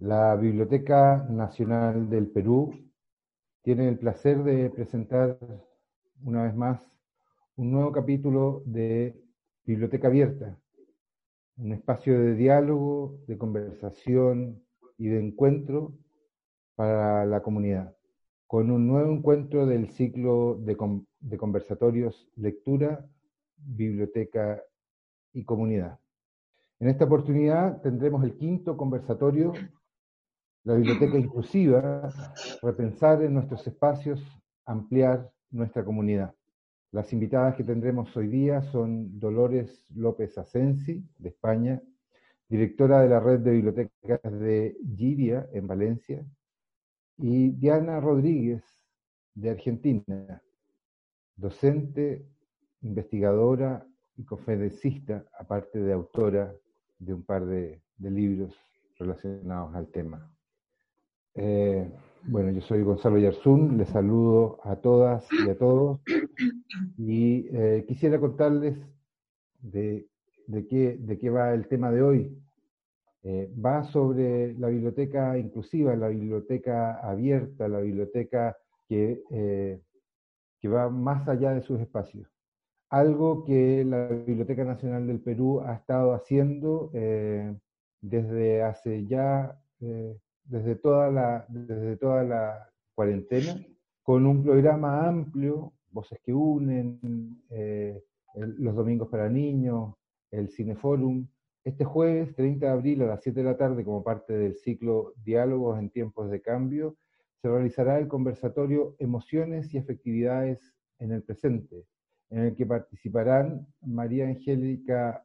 La Biblioteca Nacional del Perú tiene el placer de presentar una vez más un nuevo capítulo de Biblioteca Abierta, un espacio de diálogo, de conversación y de encuentro para la comunidad, con un nuevo encuentro del ciclo de, conversatorios Lectura, Biblioteca y Comunidad. En esta oportunidad tendremos el quinto conversatorio la biblioteca inclusiva, repensar en nuestros espacios, ampliar nuestra comunidad. Las invitadas que tendremos hoy día son Dolores López Asensi, de España, directora de la red de bibliotecas de Giria, en Valencia, y Diana Rodríguez, de Argentina, docente, investigadora y conferencista, aparte de autora de un par de, de libros relacionados al tema. Eh, bueno, yo soy Gonzalo Yarzún, les saludo a todas y a todos y eh, quisiera contarles de, qué, va el tema de hoy. Eh, va sobre la biblioteca inclusiva, la biblioteca abierta, la biblioteca que va más allá de sus espacios. Algo que la Biblioteca Nacional del Perú ha estado haciendo desde hace ya desde toda la, desde toda la cuarentena, con un programa amplio, Voces que Unen, eh, los domingos para niños, el Cineforum. Este jueves, 30 de abril a las 7 de la tarde, como parte del ciclo Diálogos en tiempos de cambio, se realizará el conversatorio Emociones y Efectividades en el Presente, en el que participarán María Angélica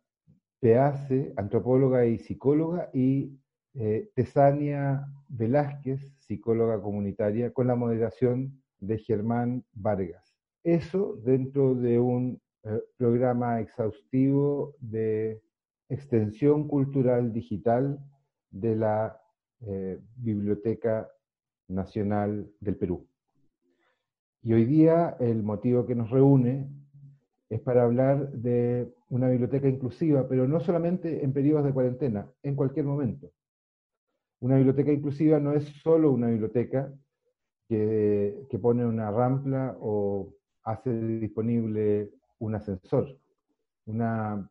Peace, antropóloga y psicóloga, y eh, Tesania Velázquez, psicóloga comunitaria, con la moderación de Germán Vargas. Eso dentro de un eh, programa exhaustivo de extensión cultural digital de la eh, Biblioteca Nacional del Perú. Y hoy día el motivo que nos reúne es para hablar de una biblioteca inclusiva, pero no solamente en periodos de cuarentena, en cualquier momento. Una biblioteca inclusiva no es solo una biblioteca que, pone una rampla o hace disponible un ascensor. Una,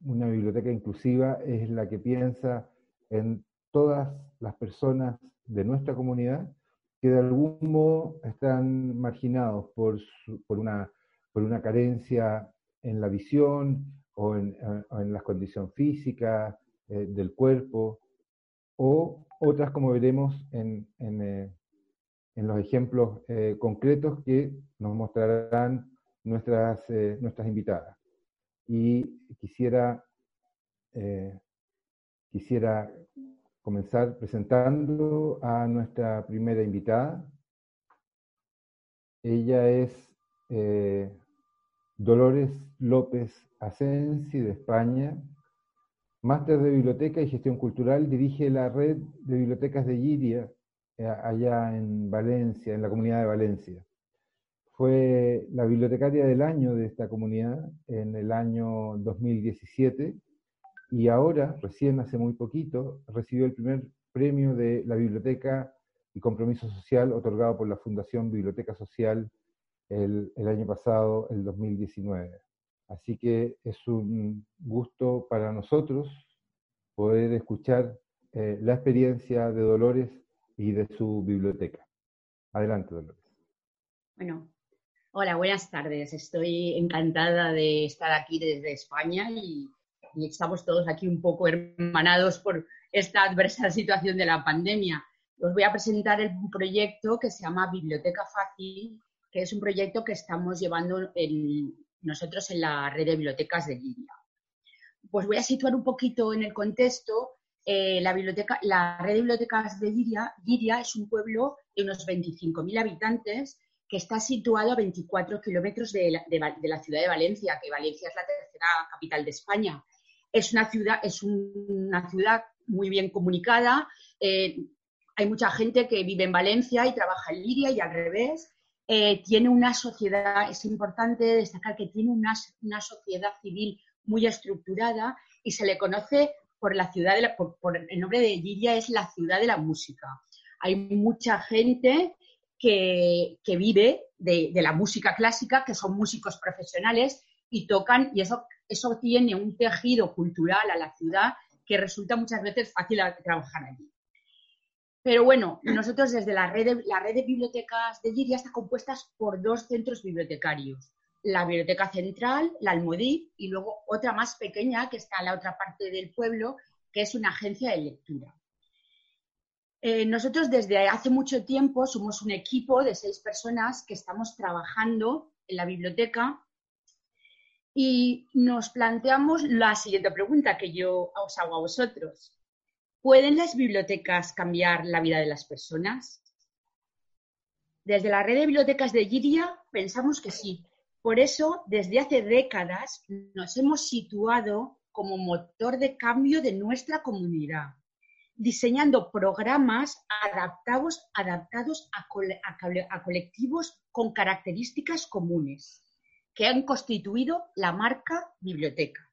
biblioteca inclusiva es la que piensa en todas las personas de nuestra comunidad que de algún modo están marginados por, por, una, por una carencia en la visión o en, en la condición física eh, del cuerpo, o otras como veremos en, eh, los ejemplos eh, concretos que nos mostrarán nuestras, eh, nuestras invitadas. Y quisiera, quisiera comenzar presentando a nuestra primera invitada. Ella es Dolores López Asensi de España, Máster de Biblioteca y Gestión Cultural, dirige la red de bibliotecas de Giria, eh, allá en Valencia, en la comunidad de Valencia. Fue la bibliotecaria del año de esta comunidad en el año 2017 y ahora, recién hace muy poquito, recibió el primer premio de la Biblioteca y Compromiso Social otorgado por la Fundación Biblioteca Social el, el año pasado, el 2019. Así que es un gusto para nosotros poder escuchar eh, la experiencia de Dolores y de su biblioteca. Adelante, Dolores. Bueno, hola, buenas tardes. Estoy encantada de estar aquí desde España y, estamos todos aquí un poco hermanados por esta adversa situación de la pandemia. Os voy a presentar un proyecto que se llama Biblioteca Fácil, que es un proyecto que estamos llevando en, nosotros en la red de bibliotecas de Giria. Pues voy a situar un poquito en el contexto. Eh, la, biblioteca, la red de bibliotecas de Giria, Giria es un pueblo de unos 25.000 habitantes que está situado a 24 kilómetros de la, ciudad de Valencia, que Valencia es la tercera capital de España. Es una ciudad, es una ciudad muy bien comunicada. Eh, hay mucha gente que vive en Valencia y trabaja en Liria y al revés. Eh, tiene una sociedad, es importante destacar que tiene una, sociedad civil muy estructurada y se le conoce por la ciudad, de por, el nombre de Giria es la ciudad de la música. Hay mucha gente que, vive de, la música clásica, que son músicos profesionales y tocan, y eso, eso tiene un tejido cultural a la ciudad que resulta muchas veces fácil trabajar allí. Pero bueno, nosotros desde la red de, bibliotecas de Giria está compuesta por dos centros bibliotecarios. La Biblioteca Central, la Almodí, y luego otra más pequeña que está en la otra parte del pueblo, que es una agencia de lectura. Eh, nosotros desde hace mucho tiempo somos un equipo de seis personas que estamos trabajando en la biblioteca y nos planteamos la siguiente pregunta que yo os hago a vosotros. ¿Pueden las bibliotecas cambiar la vida de las personas? Desde la red de bibliotecas de Giria pensamos que sí. Por eso, desde hace décadas nos hemos situado como motor de cambio de nuestra comunidad diseñando programas adaptados, adaptados a, colectivos con características comunes que han constituido la marca biblioteca.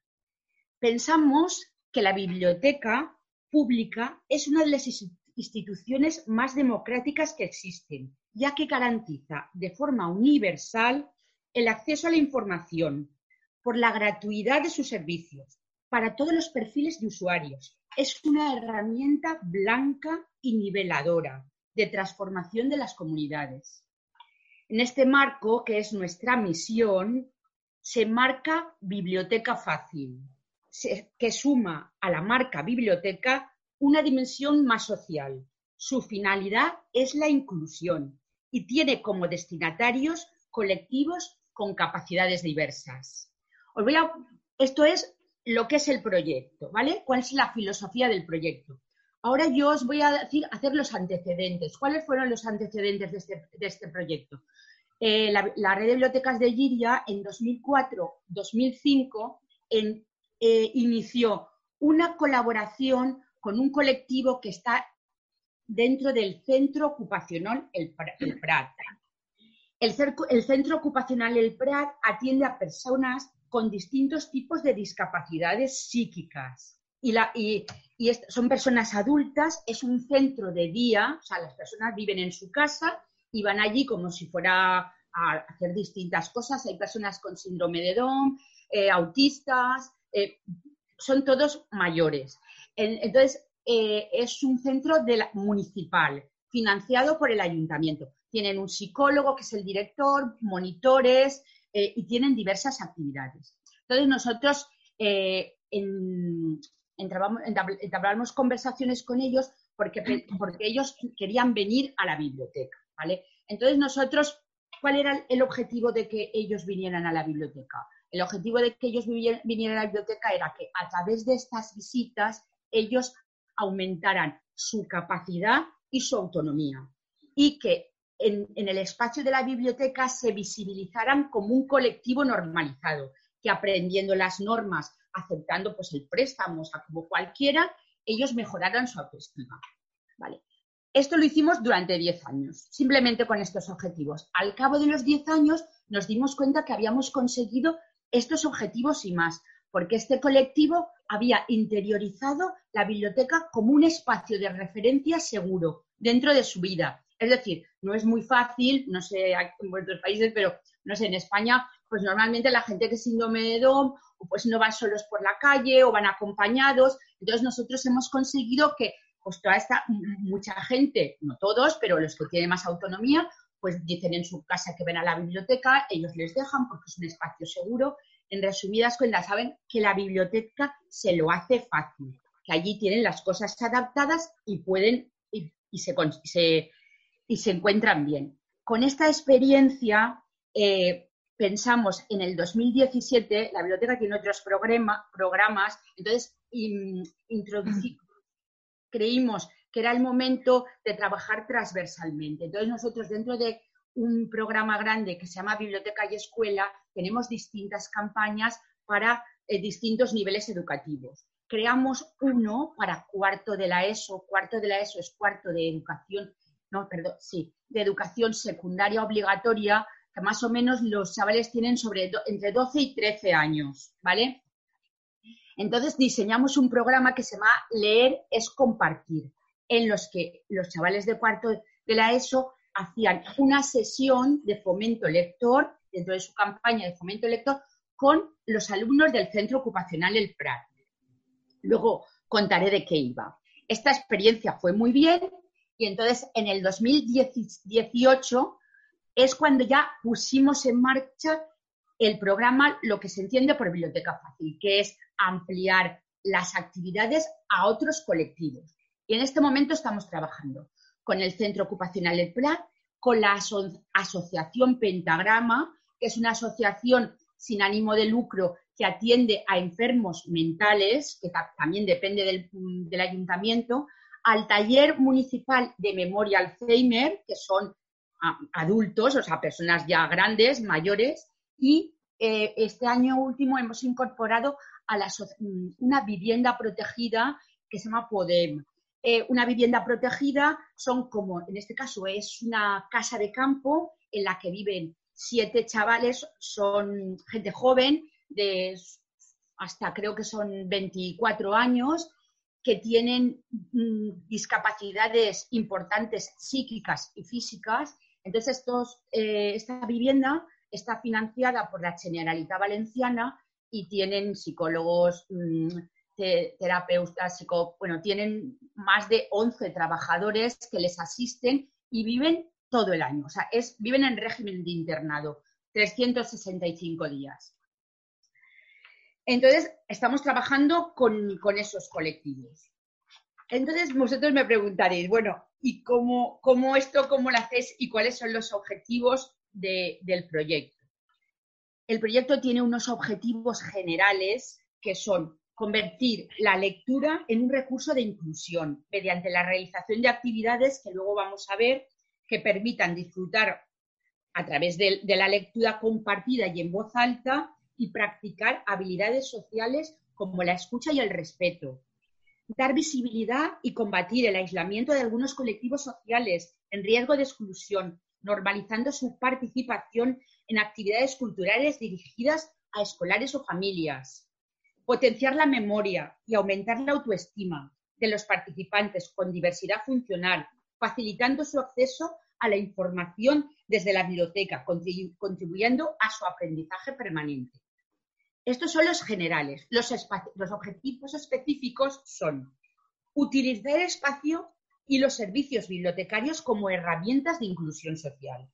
Pensamos que la biblioteca pública es una de las instituciones más democráticas que existen, ya que garantiza de forma universal el acceso a la información por la gratuidad de sus servicios para todos los perfiles de usuarios, es una herramienta blanca y niveladora de transformación de las comunidades. En este marco, que es nuestra misión, se marca Biblioteca Fácil, que suma a la marca Biblioteca una dimensión más social. Su finalidad es la inclusión y tiene como destinatarios colectivos con capacidades diversas. Os voy a, esto es lo que es el proyecto, ¿vale? ¿Cuál es la filosofía del proyecto? Ahora yo os voy a decir, hacer los antecedentes. ¿Cuáles fueron los antecedentes de este, este proyecto? Eh, la, red de bibliotecas de Giria en 2004-2005 eh, inició una colaboración con un colectivo que está dentro del centro ocupacional El, Prat. El, el centro ocupacional El Prat atiende a personas con distintos tipos de discapacidades psíquicas. Y, la, y, son personas adultas, es un centro de día, o sea, las personas viven en su casa y van allí como si fuera a hacer distintas cosas. Hay personas con síndrome de Down, eh, autistas, eh, son todos mayores. Entonces, eh, es un centro municipal, financiado por el ayuntamiento. Tienen un psicólogo que es el director, monitores, eh, y tienen diversas actividades. Entonces nosotros eh, entablamos conversaciones con ellos porque, porque ellos querían venir a la biblioteca, ¿vale? Entonces nosotros, ¿cuál era el objetivo de que ellos vinieran a la biblioteca? El objetivo de que ellos vinieran a la biblioteca era que a través de estas visitas ellos aumentaran su capacidad y su autonomía y que en, el espacio de la biblioteca se visibilizaran como un colectivo normalizado, que aprendiendo las normas, aceptando pues el préstamo, como cualquiera, ellos mejoraran su autoestima. ¿Vale? Esto lo hicimos durante 10 años, simplemente con estos objetivos. Al cabo de los 10 años nos dimos cuenta que habíamos conseguido estos objetivos y más, porque este colectivo había interiorizado la biblioteca como un espacio de referencia seguro dentro de su vida, es decir, no es muy fácil, no sé en otros países, pero no sé, en España, pues normalmente la gente que es síndrome de Down, pues no van solos por la calle o van acompañados. Entonces nosotros hemos conseguido que pues toda esta, mucha gente, no todos, pero los que tienen más autonomía, pues dicen en su casa que ven a la biblioteca, ellos les dejan porque es un espacio seguro. En resumidas cuentas, saben que la biblioteca se lo hace fácil, que allí tienen las cosas adaptadas y pueden y, se, y se encuentran bien. Con esta experiencia eh, pensamos en el 2017, la biblioteca tiene otros programas, entonces creímos que era el momento de trabajar transversalmente. Entonces nosotros dentro de un programa grande que se llama Biblioteca y Escuela tenemos distintas campañas para eh, distintos niveles educativos. Creamos uno para cuarto de la ESO, cuarto de la ESO es cuarto de educación no, perdón, sí, de educación secundaria obligatoria, que más o menos los chavales tienen sobre entre 12 y 13 años, ¿vale? Entonces diseñamos un programa que se llama Leer es compartir, en los que los chavales de cuarto de la ESO hacían una sesión de fomento lector, dentro de su campaña de fomento lector, con los alumnos del Centro Ocupacional El Prat. Luego contaré de qué iba. Esta experiencia fue muy bien y entonces en el 2018 es cuando ya pusimos en marcha el programa, lo que se entiende por Biblioteca Fácil, que es ampliar las actividades a otros colectivos. Y en este momento estamos trabajando con el Centro Ocupacional El Prat, con la Asociación Pentagrama, que es una asociación sin ánimo de lucro que atiende a enfermos mentales, que también depende del, ayuntamiento, al taller municipal de memoria Alzheimer, que son adultos, o sea, personas ya grandes, mayores, y eh, este año último hemos incorporado a la, una vivienda protegida que se llama PODEM. Eh, una vivienda protegida son como, en este caso, es una casa de campo en la que viven siete chavales, son gente joven, de hasta creo que son 24 años, que tienen mm, discapacidades importantes psíquicas y físicas. Entonces, eh, esta vivienda está financiada por la Generalitat Valenciana y tienen psicólogos, mm, terapeutas, bueno, tienen más de 11 trabajadores que les asisten y viven todo el año. O sea, es, viven en régimen de internado, 365 días. Entonces, estamos trabajando con, esos colectivos. Entonces, vosotros me preguntaréis, bueno, ¿y cómo, cómo esto, cómo lo hacéis y cuáles son los objetivos del proyecto? El proyecto tiene unos objetivos generales que son convertir la lectura en un recurso de inclusión mediante la realización de actividades que luego vamos a ver que permitan disfrutar a través de, la lectura compartida y en voz alta y practicar habilidades sociales como la escucha y el respeto. Dar visibilidad y combatir el aislamiento de algunos colectivos sociales en riesgo de exclusión, normalizando su participación en actividades culturales dirigidas a escolares o familias. Potenciar la memoria y aumentar la autoestima de los participantes con diversidad funcional, facilitando su acceso a la información desde la biblioteca, contribuyendo a su aprendizaje permanente. Estos son los generales. Los, objetivos específicos son utilizar el espacio y los servicios bibliotecarios como herramientas de inclusión social,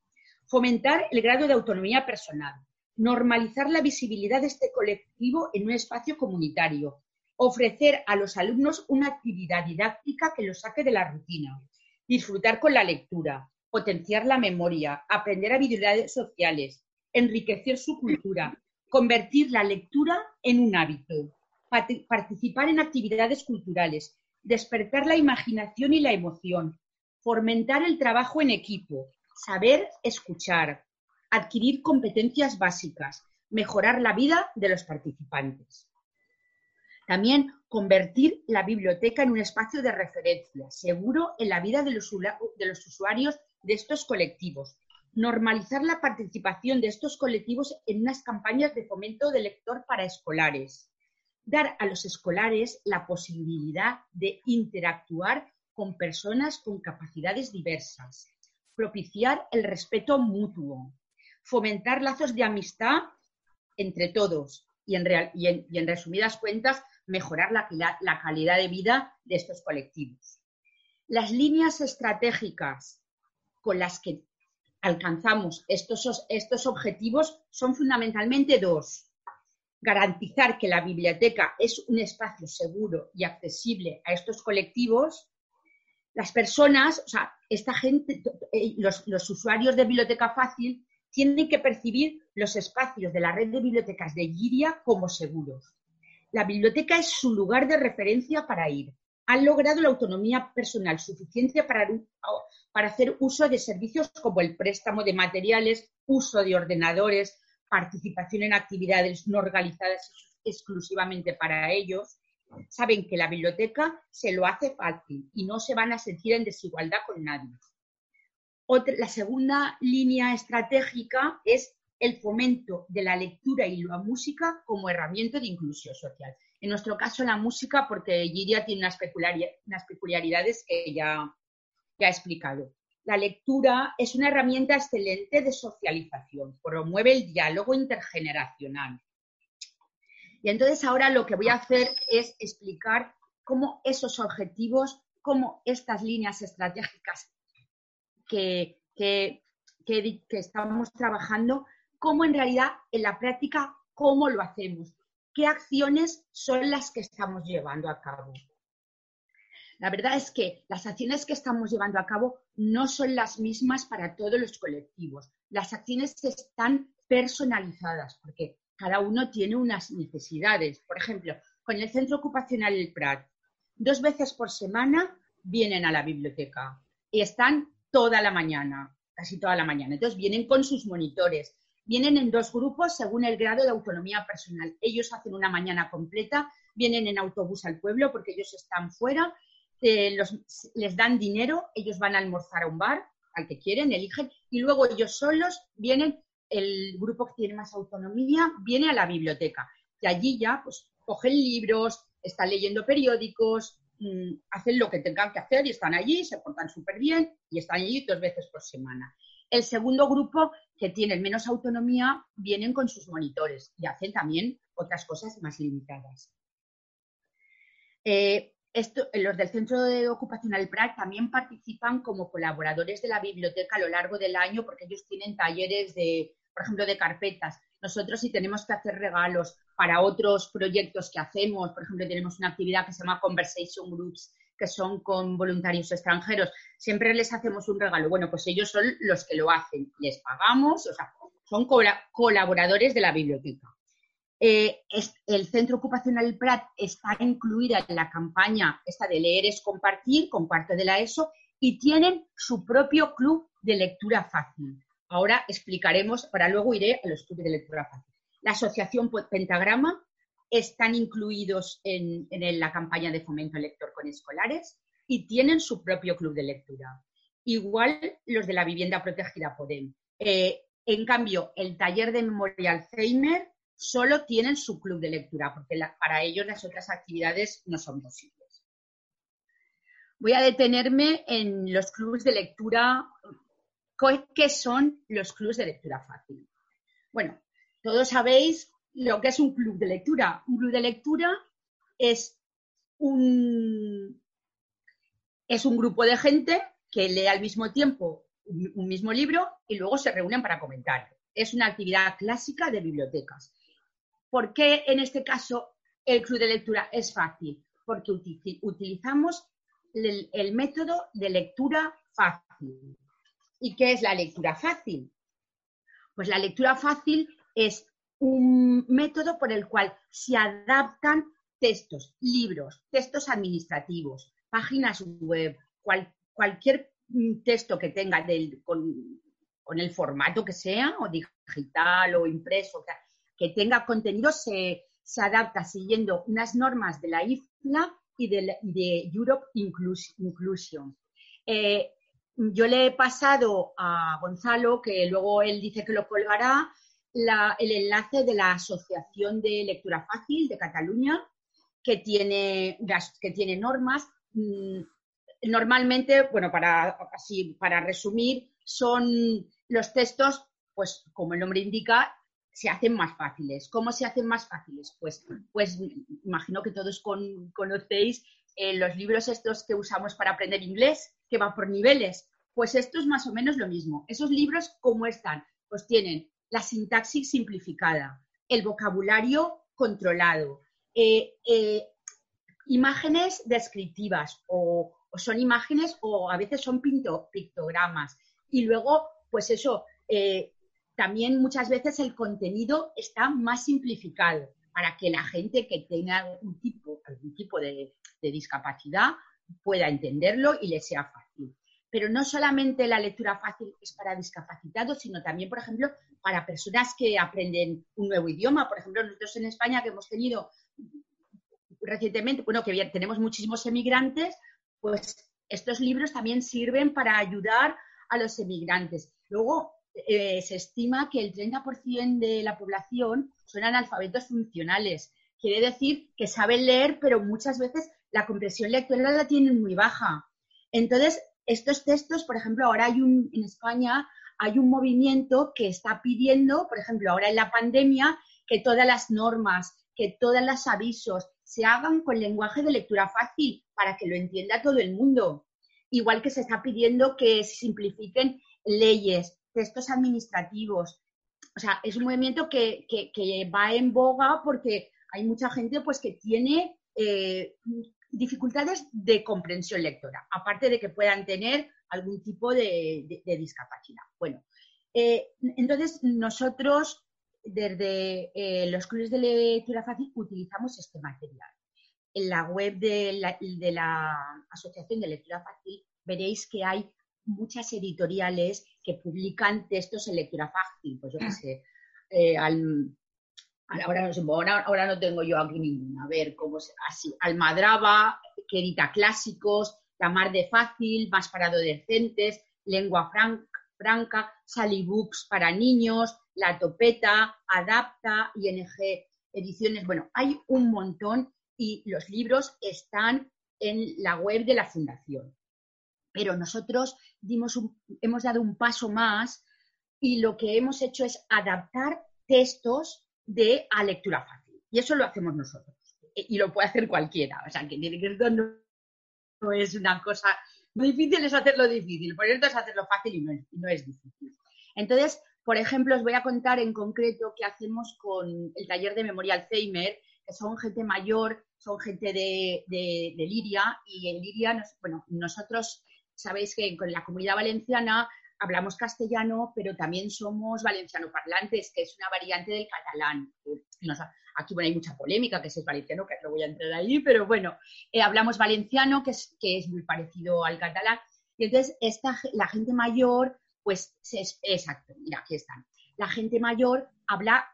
fomentar el grado de autonomía personal, normalizar la visibilidad de este colectivo en un espacio comunitario, ofrecer a los alumnos una actividad didáctica que los saque de la rutina, disfrutar con la lectura, potenciar la memoria, aprender habilidades sociales, enriquecer su cultura, convertir la lectura en un hábito, participar en actividades culturales, despertar la imaginación y la emoción, fomentar el trabajo en equipo, saber escuchar, adquirir competencias básicas, mejorar la vida de los participantes. También convertir la biblioteca en un espacio de referencia seguro en la vida de los, usuarios de estos colectivos, normalizar la participación de estos colectivos en unas campañas de fomento de lector para escolares, dar a los escolares la posibilidad de interactuar con personas con capacidades diversas, propiciar el respeto mutuo, fomentar lazos de amistad entre todos y en, resumidas cuentas, mejorar la calidad de vida de estos colectivos. Las líneas estratégicas con las que alcanzamos estos, estos objetivos son fundamentalmente dos. Garantizar que la biblioteca es un espacio seguro y accesible a estos colectivos. Las personas, o sea, esta gente, eh, los, los usuarios de Biblioteca Fácil tienen que percibir los espacios de la red de bibliotecas de Giria como seguros. La biblioteca es su lugar de referencia para ir. Han logrado la autonomía personal suficiente para, para hacer uso de servicios como el préstamo de materiales, uso de ordenadores, participación en actividades no organizadas exclusivamente para ellos, saben que la biblioteca se lo hace fácil y no se van a sentir en desigualdad con nadie. La segunda línea estratégica es el fomento de la lectura y la música como herramienta de inclusión social. En nuestro caso, la música, porque Giria tiene unas, peculiaridades que ya, ya he explicado. La lectura es una herramienta excelente de socialización, promueve el diálogo intergeneracional. Y entonces ahora lo que voy a hacer es explicar cómo esos objetivos, cómo estas líneas estratégicas que, que, que, estamos trabajando, cómo en realidad en la práctica, cómo lo hacemos, qué acciones son las que estamos llevando a cabo. La verdad es que las acciones que estamos llevando a cabo no son las mismas para todos los colectivos. Las acciones están personalizadas porque cada uno tiene unas necesidades. Por ejemplo, con el Centro Ocupacional El Prat, dos veces por semana vienen a la biblioteca y están toda la mañana, casi toda la mañana. Entonces vienen con sus monitores, vienen en dos grupos según el grado de autonomía personal. Ellos hacen una mañana completa, vienen en autobús al pueblo porque ellos están fuera eh, les dan dinero, ellos van a almorzar a un bar, al que quieren, eligen, y luego ellos solos vienen, el grupo que tiene más autonomía viene a la biblioteca. Y allí ya, pues, cogen libros, están leyendo periódicos, hacen lo que tengan que hacer y están allí, se portan súper bien y están allí dos veces por semana. El segundo grupo, que tiene menos autonomía, vienen con sus monitores y hacen también otras cosas más limitadas. Eh, los del Centro de Ocupacional PRAC también participan como colaboradores de la biblioteca a lo largo del año porque ellos tienen talleres de, por ejemplo, de carpetas. Nosotros si tenemos que hacer regalos para otros proyectos que hacemos, por ejemplo, tenemos una actividad que se llama Conversation Groups, que son con voluntarios extranjeros, siempre les hacemos un regalo. Bueno, pues ellos son los que lo hacen, les pagamos, o sea, son colaboradores de la biblioteca. Eh, el Centro Ocupacional Prat está incluida en la campaña esta de leer es compartir, con parte de la ESO, y tienen su propio club de lectura fácil. Ahora explicaremos, para luego iré a los clubes de lectura fácil. La Asociación Pentagrama están incluidos en, la campaña de fomento lector con escolares y tienen su propio club de lectura. Igual los de la vivienda protegida Podem. Eh, en cambio, el taller de memoria Alzheimer solo tienen su club de lectura, porque para ellos las otras actividades no son posibles. Voy a detenerme en los clubes de lectura. ¿Qué son los clubes de lectura fácil? Bueno, todos sabéis lo que es un club de lectura. Un club de lectura es un, es un grupo de gente que lee al mismo tiempo un mismo libro y luego se reúnen para comentar. Es una actividad clásica de bibliotecas. ¿Por qué en este caso el club de lectura es fácil? Porque utilizamos el, método de lectura fácil. ¿Y qué es la lectura fácil? Pues la lectura fácil es un método por el cual se adaptan textos, libros, textos administrativos, páginas web, cualquier texto que tenga con, el formato que sea, o digital o impreso, que tenga contenido se, adapta siguiendo unas normas de la IFLA y de, Europe Inclusion. Eh, yo le he pasado a Gonzalo, que luego él dice que lo colgará, el enlace de la Asociación de Lectura Fácil de Cataluña, que tiene, que tiene normas. Mm, normalmente, bueno, para, así, para resumir, son los textos, pues como el nombre indica, se hacen más fáciles. ¿Cómo se hacen más fáciles? Pues, pues imagino que todos conocéis eh, los libros estos que usamos para aprender inglés, que van por niveles. Pues esto es más o menos lo mismo. Esos libros, ¿cómo están? Pues tienen la sintaxis simplificada, el vocabulario controlado, eh, eh, imágenes descriptivas o, son imágenes o a veces son pictogramas. Y luego, pues eso, también muchas veces el contenido está más simplificado para que la gente que tenga algún tipo, algún tipo de, discapacidad pueda entenderlo y le sea fácil. Pero no solamente la lectura fácil es para discapacitados, sino también, por ejemplo, para personas que aprenden un nuevo idioma. Por ejemplo, nosotros en España que hemos tenido recientemente, bueno, que tenemos muchísimos emigrantes, pues estos libros también sirven para ayudar a los emigrantes. Luego, eh, se estima que el 30% de la población son analfabetos funcionales. quiere decir que saben leer, pero muchas veces la comprensión lectora la tienen muy baja. Entonces, estos textos, por ejemplo, ahora hay un, en España hay un movimiento que está pidiendo, por ejemplo, ahora en la pandemia, que todas las normas, que todos los avisos se hagan con lenguaje de lectura fácil para que lo entienda todo el mundo. Igual que se está pidiendo que se simplifiquen leyes, textos administrativos. O sea, es un movimiento que, va en boga porque hay mucha gente pues, que tiene eh, dificultades de comprensión lectora, aparte de que puedan tener algún tipo de, discapacidad. Bueno, eh, entonces nosotros desde eh, los clubes de lectura fácil utilizamos este material. En la web de la, Asociación de Lectura Fácil veréis que hay muchas editoriales que publican textos en lectura fácil. Pues yo qué sé, eh, ahora, no tengo yo aquí ninguna. A ver, cómo se, así, Almadraba, que clásicos, La Mar de Fácil, Más para Adolescentes, Lengua Franca, Sally Books para niños, La Topeta, Adapta, ING Ediciones. Bueno, hay un montón y los libros están en la web de la Fundación. Pero nosotros dimos hemos dado un paso más y lo que hemos hecho es adaptar textos de a lectura fácil. Y eso lo hacemos nosotros. E, y lo puede hacer cualquiera. O sea, que no, no es una cosa muy difícil, es hacerlo difícil. Por eso es hacerlo fácil y no es, difícil. Entonces, por ejemplo, os voy a contar en concreto qué hacemos con el taller de memoria Alzheimer, que son gente mayor, son gente de, de, Liria, y en Liria, bueno, nosotros sabéis que con la comunidad valenciana hablamos castellano, pero también somos valenciano parlantes, que es una variante del catalán. aquí bueno, hay mucha polémica, que es el valenciano, que no voy a entrar ahí, pero bueno, eh, hablamos valenciano, que es, que es muy parecido al catalán. Y entonces esta, la gente mayor, pues, es, exacto, mira, aquí están. La gente mayor habla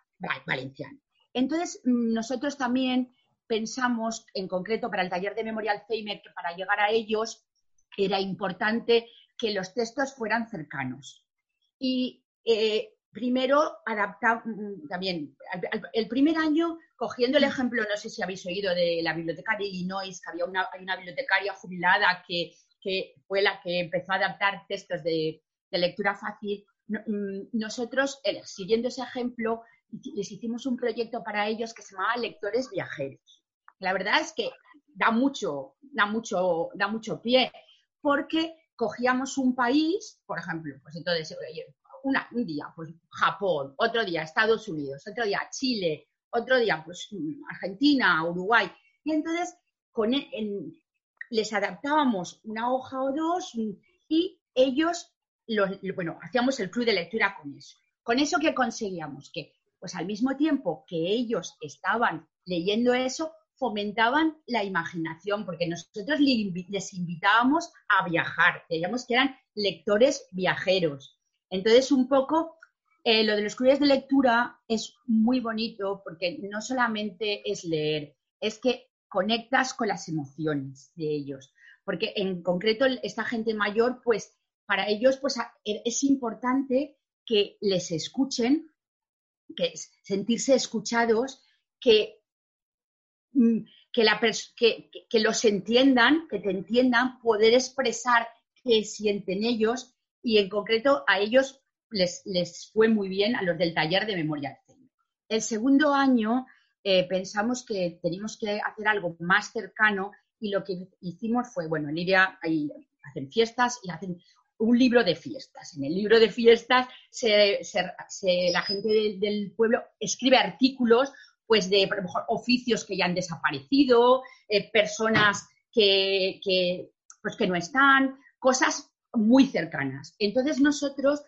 valenciano. Entonces, mm, nosotros también pensamos, en concreto para el taller de memoria Alzheimer, que para llegar a ellos era importante que los textos fueran cercanos. Y eh, primero adaptar mm, también, el primer año, cogiendo el ejemplo, no sé si habéis oído de la biblioteca de Illinois, que había una, una bibliotecaria jubilada que, fue la que empezó a adaptar textos de, lectura fácil. Mm, nosotros, siguiendo ese ejemplo, les hicimos un proyecto para ellos que se llamaba Lectores Viajeros. La verdad es que da mucho, da mucho, da mucho pie, porque cogíamos un país, por ejemplo, pues entonces un día pues Japón, otro día Estados Unidos, otro día Chile, otro día pues Argentina, Uruguay, y entonces e, les adaptábamos una hoja o dos y ellos, bueno, hacíamos el club de lectura con eso. Con eso que conseguíamos que, pues al mismo tiempo que ellos estaban leyendo eso, fomentaban la imaginación, porque nosotros les invitábamos a viajar, creíamos que eran lectores viajeros. Entonces, un poco eh, lo de los clubes de lectura es muy bonito porque no solamente es leer, es que conectas con las emociones de ellos. Porque en concreto esta gente mayor, pues para ellos pues, e, es importante que les escuchen, que sentirse escuchados, que que, la que, los entiendan, que te entiendan, poder expresar qué sienten ellos y en concreto a ellos les, les fue muy bien a los del taller de memoria El segundo año eh, pensamos que teníamos que hacer algo más cercano y lo que hicimos fue, bueno, en Liria hay, hacen fiestas y hacen un libro de fiestas. En el libro de fiestas la gente del pueblo escribe artículos pues de oficios que ya han desaparecido, eh, personas que, pues que no están, cosas muy cercanas. Entonces nosotros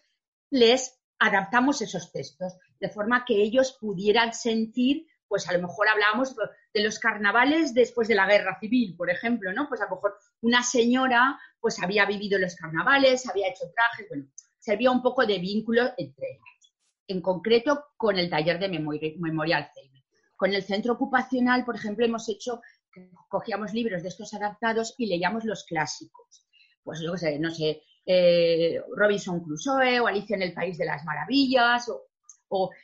les adaptamos esos textos de forma que ellos pudieran sentir, pues a lo mejor hablábamos de los carnavales después de la guerra civil, por ejemplo, ¿no? Pues a lo mejor una señora pues había vivido los carnavales, había hecho trajes, bueno, servía un poco de vínculo entre ellos, en concreto con el taller de memoria, memorial con el centro ocupacional, por ejemplo, hemos hecho, cogíamos libros de estos adaptados y leíamos los clásicos. Pues no sé, no sé, eh, Robinson Crusoe o Alicia en el País de las Maravillas.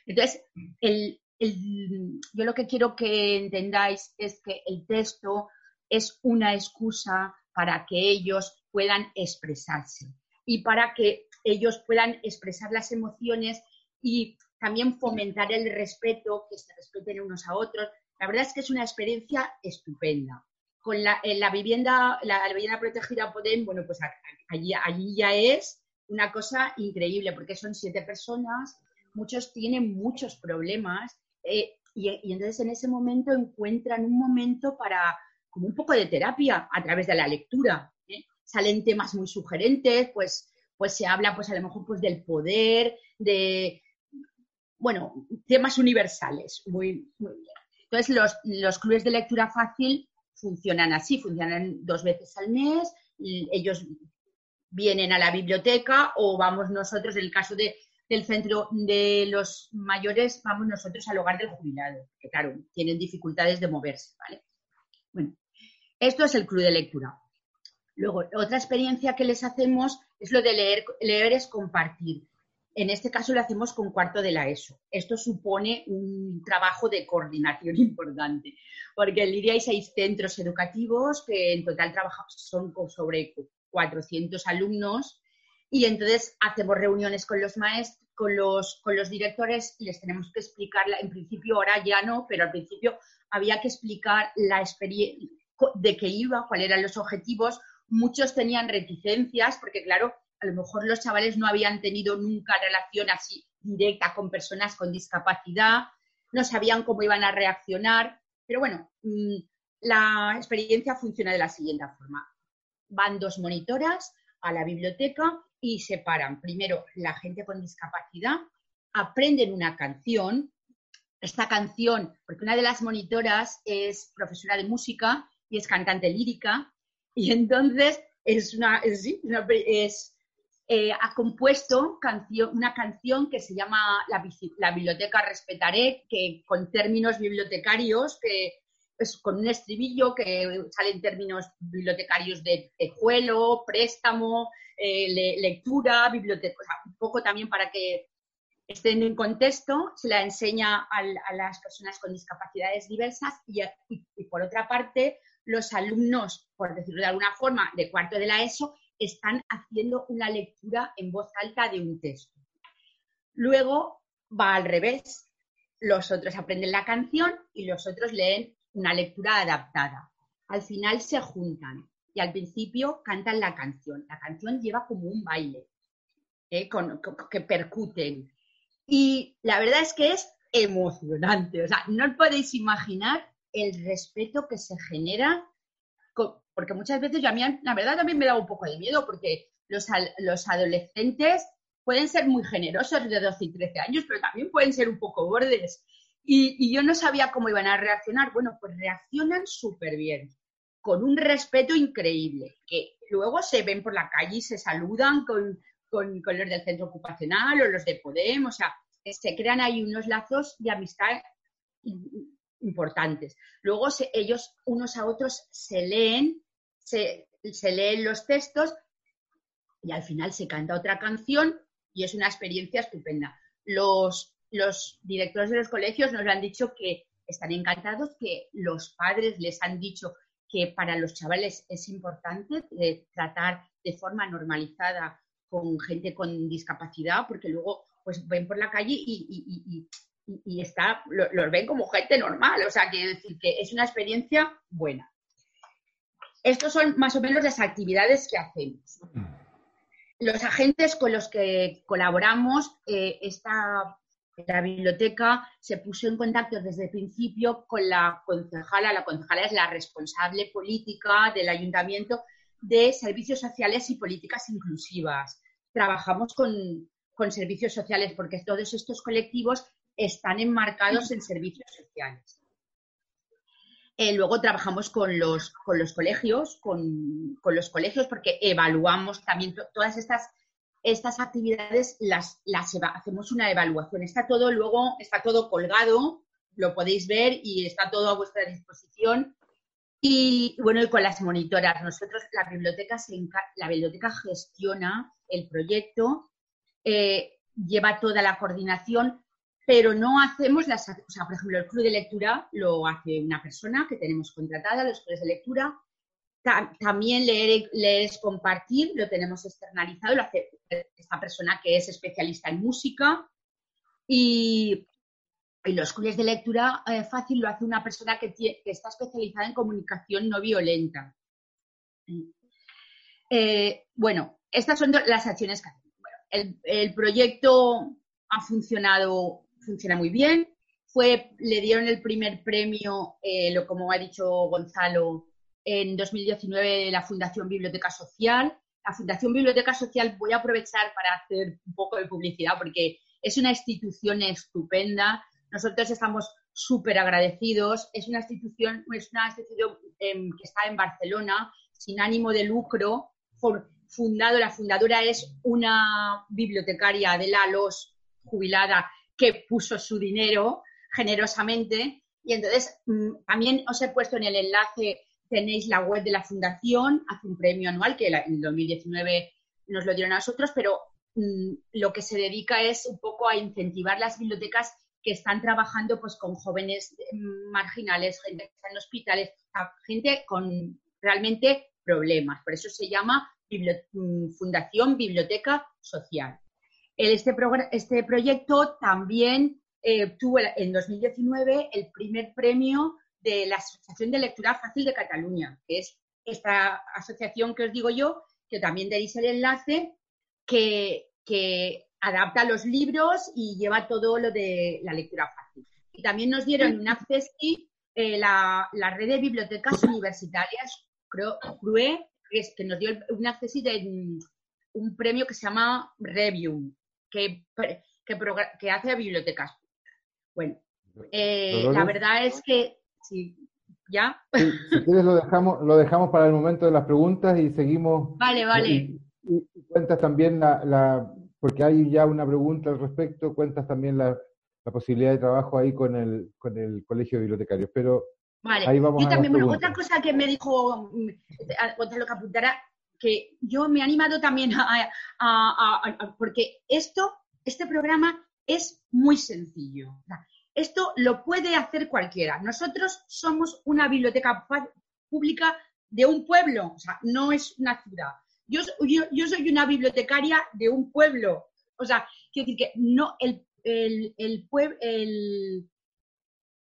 Entonces, yo lo que quiero que entendáis es que el texto es una excusa para que ellos puedan expresarse y para que ellos puedan expresar las emociones y también fomentar el respeto, que se respeten unos a otros. La verdad es que es una experiencia estupenda. Con la, la vivienda, la, vivienda protegida Podem, bueno, pues allí, allí ya es una cosa increíble, porque son siete personas, muchos tienen muchos problemas, eh, y, y, entonces en ese momento encuentran un momento para, como un poco de terapia a través de la lectura. ¿eh? Salen temas muy sugerentes, pues, pues se habla pues a lo mejor pues del poder, de, bueno, temas universales, muy, bien. Entonces los, los clubes de lectura fácil funcionan así, funcionan dos veces al mes, ellos vienen a la biblioteca o vamos nosotros, en el caso de, del centro de los mayores, vamos nosotros al hogar del jubilado, que claro, tienen dificultades de moverse, ¿vale? Bueno, esto es el club de lectura. Luego, otra experiencia que les hacemos es lo de leer, leer es compartir. En este caso lo hacemos con cuarto de la ESO. Esto supone un trabajo de coordinación importante, porque en Lidia hay seis centros educativos que en total son sobre 400 alumnos y entonces hacemos reuniones con los maestros, con con los directores les tenemos que explicar, en principio ahora ya no, pero al principio había que explicar la experiencia de qué iba, cuáles eran los objetivos. Muchos tenían reticencias porque, claro, a lo mejor los chavales no habían tenido nunca relación así directa con personas con discapacidad, no sabían cómo iban a reaccionar, pero bueno, mm, la experiencia funciona de la siguiente forma. Van dos monitoras a la biblioteca y separan primero la gente con discapacidad, aprenden una canción, esta canción, porque una de las monitoras es profesora de música y es cantante lírica, y entonces es una, es, eh, ha compuesto una canción que se llama la, Biblioteca Respetaré, que con términos bibliotecarios, que es con un estribillo que sale en términos bibliotecarios de tejuelo, préstamo, eh, lectura, biblioteca, un poco también para que estén en contexto, se la enseña a, las personas con discapacidades diversas y, por otra parte los alumnos, por decirlo de alguna forma, de cuarto de la ESO, están haciendo una lectura en voz alta de un texto. Luego va al revés. Los otros aprenden la canción y los otros leen una lectura adaptada. Al final se juntan y al principio cantan la canción. La canción lleva como un baile ¿eh? que percuten. Y la verdad es que es emocionante. O sea, no podéis imaginar el respeto que se genera, porque muchas veces yo a mí, la verdad, también me da un poco de miedo, porque los, los adolescentes pueden ser muy generosos de 12 y 13 años, pero también pueden ser un poco bordes. Y, y yo no sabía cómo iban a reaccionar. Bueno, pues reaccionan súper bien, con un respeto increíble, que luego se ven por la calle y se saludan con, con, con los del centro ocupacional o los de Podem, o sea, se crean ahí unos lazos de amistad importantes. Luego ellos unos a otros se leen, se, leen los textos y al final se canta otra canción y es una experiencia estupenda. Los, los directores de los colegios nos han dicho que están encantados, que los padres les han dicho que para los chavales es importante eh, tratar de forma normalizada con gente con discapacidad, porque luego pues ven por la calle y, y, está, los ven como gente normal. O sea, quiere decir que es una experiencia buena. Estos son más o menos las actividades que hacemos. Los agentes con los que colaboramos, eh, esta, la biblioteca se puso en contacto desde el principio con la concejala. La concejala es la responsable política del ayuntamiento de servicios sociales y políticas inclusivas. Trabajamos con, con servicios sociales porque todos estos colectivos están enmarcados en servicios sociales. Eh, luego trabajamos con los, con los colegios, con, los colegios, porque evaluamos también todas estas, estas actividades, las, las hacemos una evaluación. Está todo luego, está todo colgado, lo podéis ver y está todo a vuestra disposición. Y bueno, y con las monitoras, nosotros, la biblioteca, la biblioteca gestiona el proyecto, eh, lleva toda la coordinación, pero no hacemos las, o sea, por ejemplo, el club de lectura lo hace una persona que tenemos contratada, los clubes de lectura. también leer, leer, compartir, lo tenemos externalizado, lo hace esta persona que es especialista en música. Y, los clubes de lectura eh, fácil lo hace una persona que, está especializada en comunicación no violenta. Eh, bueno, estas son las acciones que hacemos. el proyecto ha funcionado funciona muy bien. Fue, le dieron el primer premio, eh, lo, como ha dicho Gonzalo, en 2019 la Fundación Biblioteca Social. La Fundación Biblioteca Social voy a aprovechar para hacer un poco de publicidad porque es una institución estupenda. Nosotros estamos súper agradecidos. Es una institución, es una institución em, que está en Barcelona, sin ánimo de lucro. fundado, la fundadora es una bibliotecaria de la LOS jubilada que puso su dinero generosamente. Y entonces mm, también os he puesto en el enlace, tenéis la web de la fundación, hace un premio anual que en 2019 nos lo dieron a nosotros, pero mm, lo que se dedica es un poco a incentivar las bibliotecas que están trabajando pues con jóvenes mm, marginales, gente que está en hospitales, gente con realmente problemas. Por eso se llama Fundación Biblioteca Social. Este, este proyecto también eh, tuvo en 2019 el primer premio de la Asociación de Lectura Fácil de Cataluña, que es esta asociación que os digo yo, que también tenéis el enlace, que, adapta los libros y lleva todo lo de la lectura fácil. Y también nos dieron una FESI, eh, la, red de bibliotecas universitarias, creo, CRUE, que, nos dio una FESI de un premio que se llama Review, que, que, hace a bibliotecas. Bueno, eh, la verdad es que, sí, ¿ya? si quieres lo dejamos, lo dejamos para el momento de las preguntas y seguimos. Vale, vale. Y, cuentas también la, porque hay ya una pregunta al respecto, cuentas también la, posibilidad de trabajo ahí con el, con el Colegio de Bibliotecarios. Pero vale. ahí vamos y también, otra cosa que me dijo mm, lo que apuntara, que yo me he animado también a, porque esto, este programa es muy sencillo. Esto lo puede hacer cualquiera. Nosotros somos una biblioteca pública de un pueblo, o sea, no es una ciudad. Yo, yo, soy una bibliotecaria de un pueblo. O sea, quiero decir que no, el, el, el,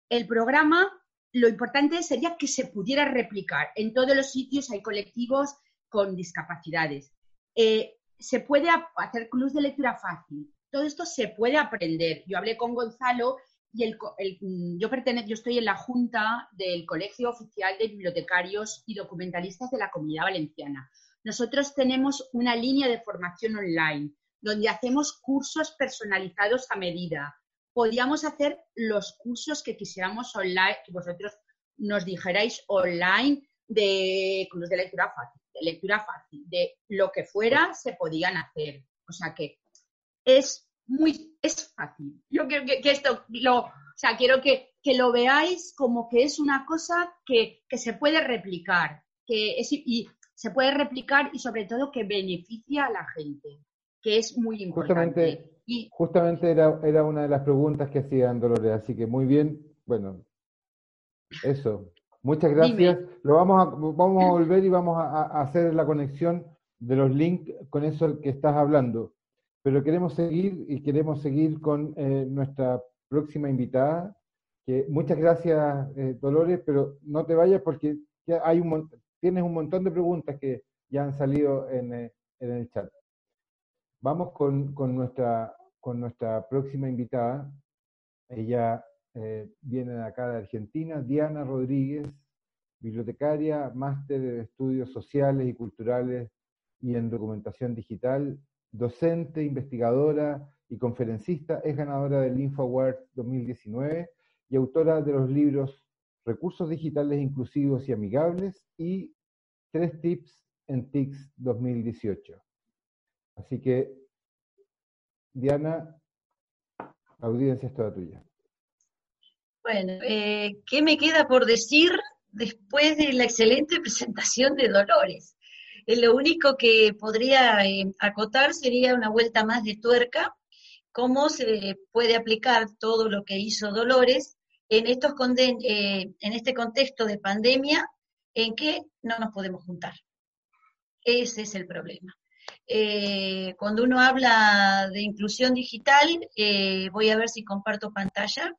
el programa, lo importante sería que se pudiera replicar. En todos los sitios hay colectivos con discapacidades. Eh, se puede hacer clubs de lectura fácil. Todo esto se puede aprender. Yo hablé con Gonzalo y el, mm, yo, pertenezco, yo estoy en la junta del Colegio Oficial de Bibliotecarios y Documentalistas de la Comunidad Valenciana. Nosotros tenemos una línea de formación online donde hacemos cursos personalizados a medida. Podríamos hacer los cursos que quisiéramos online, que vosotros nos dijerais online de clubs de lectura fácil lectura fácil, de lo que fuera se podían hacer. O sea que es muy, es fácil. Yo quiero que, esto lo, o sea, quiero que, lo veáis como que es una cosa que, se puede replicar, que es, y se puede replicar y sobre todo que beneficia a la gente, que es muy importante. Justamente, y, justamente era, era una de las preguntas que hacían Dolores, así que muy bien, bueno, eso, Muchas gracias. Lo vamos a, vamos a volver y vamos a, hacer la conexión de los links con eso que estás hablando. Pero queremos seguir y queremos seguir con eh, nuestra próxima invitada. Que, muchas gracias, eh, Dolores, pero no te vayas porque ya hay un, tienes un montón de preguntas que ya han salido en, eh, en el chat. Vamos con, con, nuestra, con nuestra próxima invitada. Ella viene de acá de Argentina, Diana Rodríguez, bibliotecaria, máster de estudios sociales y culturales y en documentación digital, docente, investigadora y conferencista, es ganadora del InfoAward 2019 y autora de los libros Recursos Digitales Inclusivos y Amigables y Tres Tips en TICS 2018. Así que, Diana, la audiencia es toda tuya. Bueno, eh, ¿qué me queda por decir después de la excelente presentación de Dolores? Eh, lo único que podría eh, acotar sería una vuelta más de tuerca cómo se puede aplicar todo lo que hizo Dolores en, estos eh, en este contexto de pandemia en que no nos podemos juntar. Ese es el problema. Cuando uno habla de inclusión digital, voy a ver si comparto pantalla.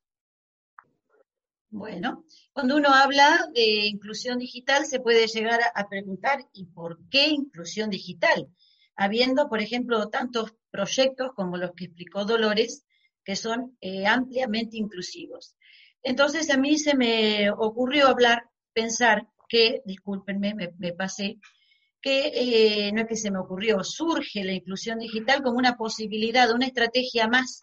Bueno, cuando uno habla de inclusión digital se puede llegar a preguntar, ¿y por qué inclusión digital? Habiendo, por ejemplo, tantos proyectos como los que explicó Dolores, que son eh, ampliamente inclusivos. Entonces a mí se me ocurrió hablar, pensar que, discúlpenme, me, pasé, que eh, no es que se me ocurrió, surge la inclusión digital como una posibilidad, una estrategia más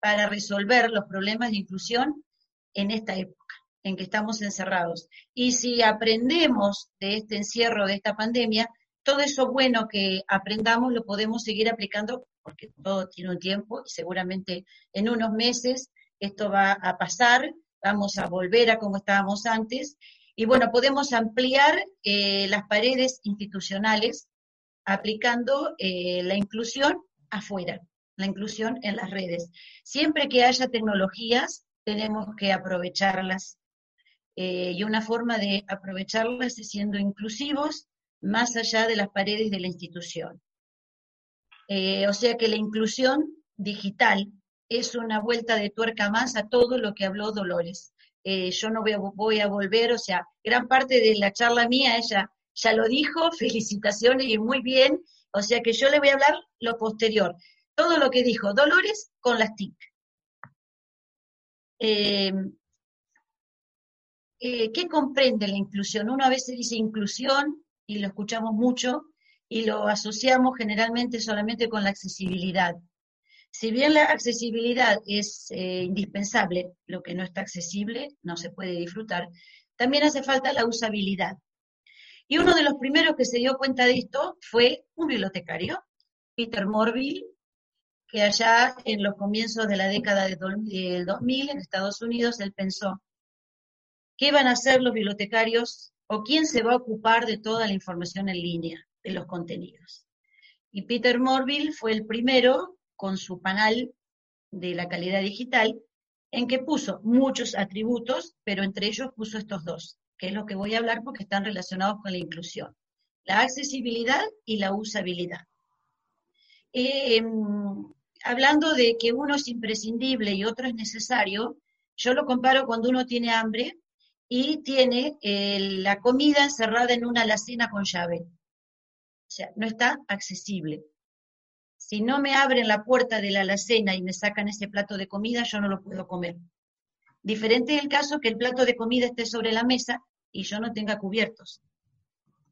para resolver los problemas de inclusión en esta época en que estamos encerrados. Y si aprendemos de este encierro, de esta pandemia, todo eso bueno que aprendamos lo podemos seguir aplicando porque todo tiene un tiempo y seguramente en unos meses esto va a pasar, vamos a volver a como estábamos antes. Y bueno, podemos ampliar eh, las paredes institucionales aplicando eh, la inclusión afuera, la inclusión en las redes. Siempre que haya tecnologías, tenemos que aprovecharlas. Eh, y una forma de aprovecharlas es siendo inclusivos más allá de las paredes de la institución. Eh, o sea que la inclusión digital es una vuelta de tuerca más a todo lo que habló Dolores. Eh, yo no voy a, voy a, volver, o sea, gran parte de la charla mía ella ya lo dijo, felicitaciones y muy bien, o sea que yo le voy a hablar lo posterior. Todo lo que dijo Dolores con las TIC. Eh, ¿Qué comprende la inclusión? Uno a veces dice inclusión y lo escuchamos mucho y lo asociamos generalmente solamente con la accesibilidad. Si bien la accesibilidad es eh, indispensable, lo que no está accesible no se puede disfrutar, también hace falta la usabilidad. Y uno de los primeros que se dio cuenta de esto fue un bibliotecario, Peter Morville, que allá en los comienzos de la década del 2000 en Estados Unidos, él pensó, ¿qué van a hacer los bibliotecarios o quién se va a ocupar de toda la información en línea, de los contenidos? Y Peter Morville fue el primero con su panel de la calidad digital en que puso muchos atributos, pero entre ellos puso estos dos, que es lo que voy a hablar porque están relacionados con la inclusión, la accesibilidad y la usabilidad. Eh, hablando de que uno es imprescindible y otro es necesario, yo lo comparo cuando uno tiene hambre y tiene eh, la comida encerrada en una alacena con llave. O sea, no está accesible. Si no me abren la puerta de la alacena y me sacan ese plato de comida, yo no lo puedo comer. Diferente es el caso que el plato de comida esté sobre la mesa y yo no tenga cubiertos.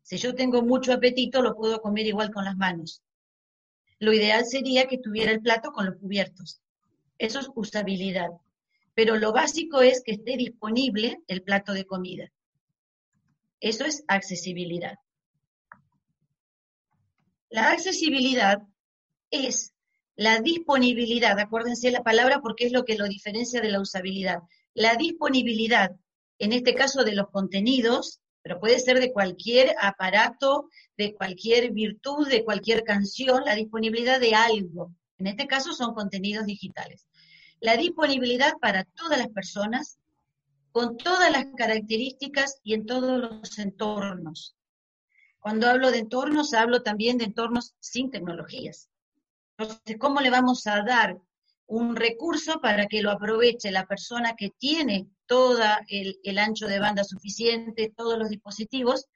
Si yo tengo mucho apetito, lo puedo comer igual con las manos. Lo ideal sería que tuviera el plato con los cubiertos. Eso es usabilidad. Pero lo básico es que esté disponible el plato de comida. Eso es accesibilidad. La accesibilidad es la disponibilidad, acuérdense la palabra porque es lo que lo diferencia de la usabilidad. La disponibilidad, en este caso de los contenidos, pero puede ser de cualquier aparato, de cualquier virtud, de cualquier canción, la disponibilidad de algo. En este caso son contenidos digitales. La disponibilidad para todas las personas, con todas las características y en todos los entornos. Cuando hablo de entornos, hablo también de entornos sin tecnologías. Entonces, ¿cómo le vamos a dar un recurso para que lo aproveche la persona que tiene todo el, ancho de banda suficiente, todos los dispositivos,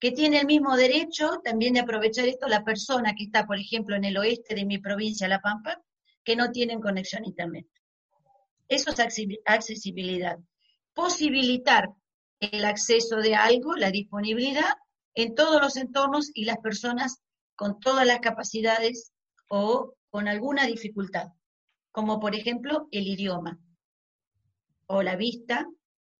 que tiene el mismo derecho también de aprovechar esto la persona que está, por ejemplo, en el oeste de mi provincia, La Pampa, que no tienen conexión a Internet. Eso es accesibilidad. Posibilitar el acceso de algo, la disponibilidad en todos los entornos y las personas con todas las capacidades o con alguna dificultad como por ejemplo el idioma, o la vista,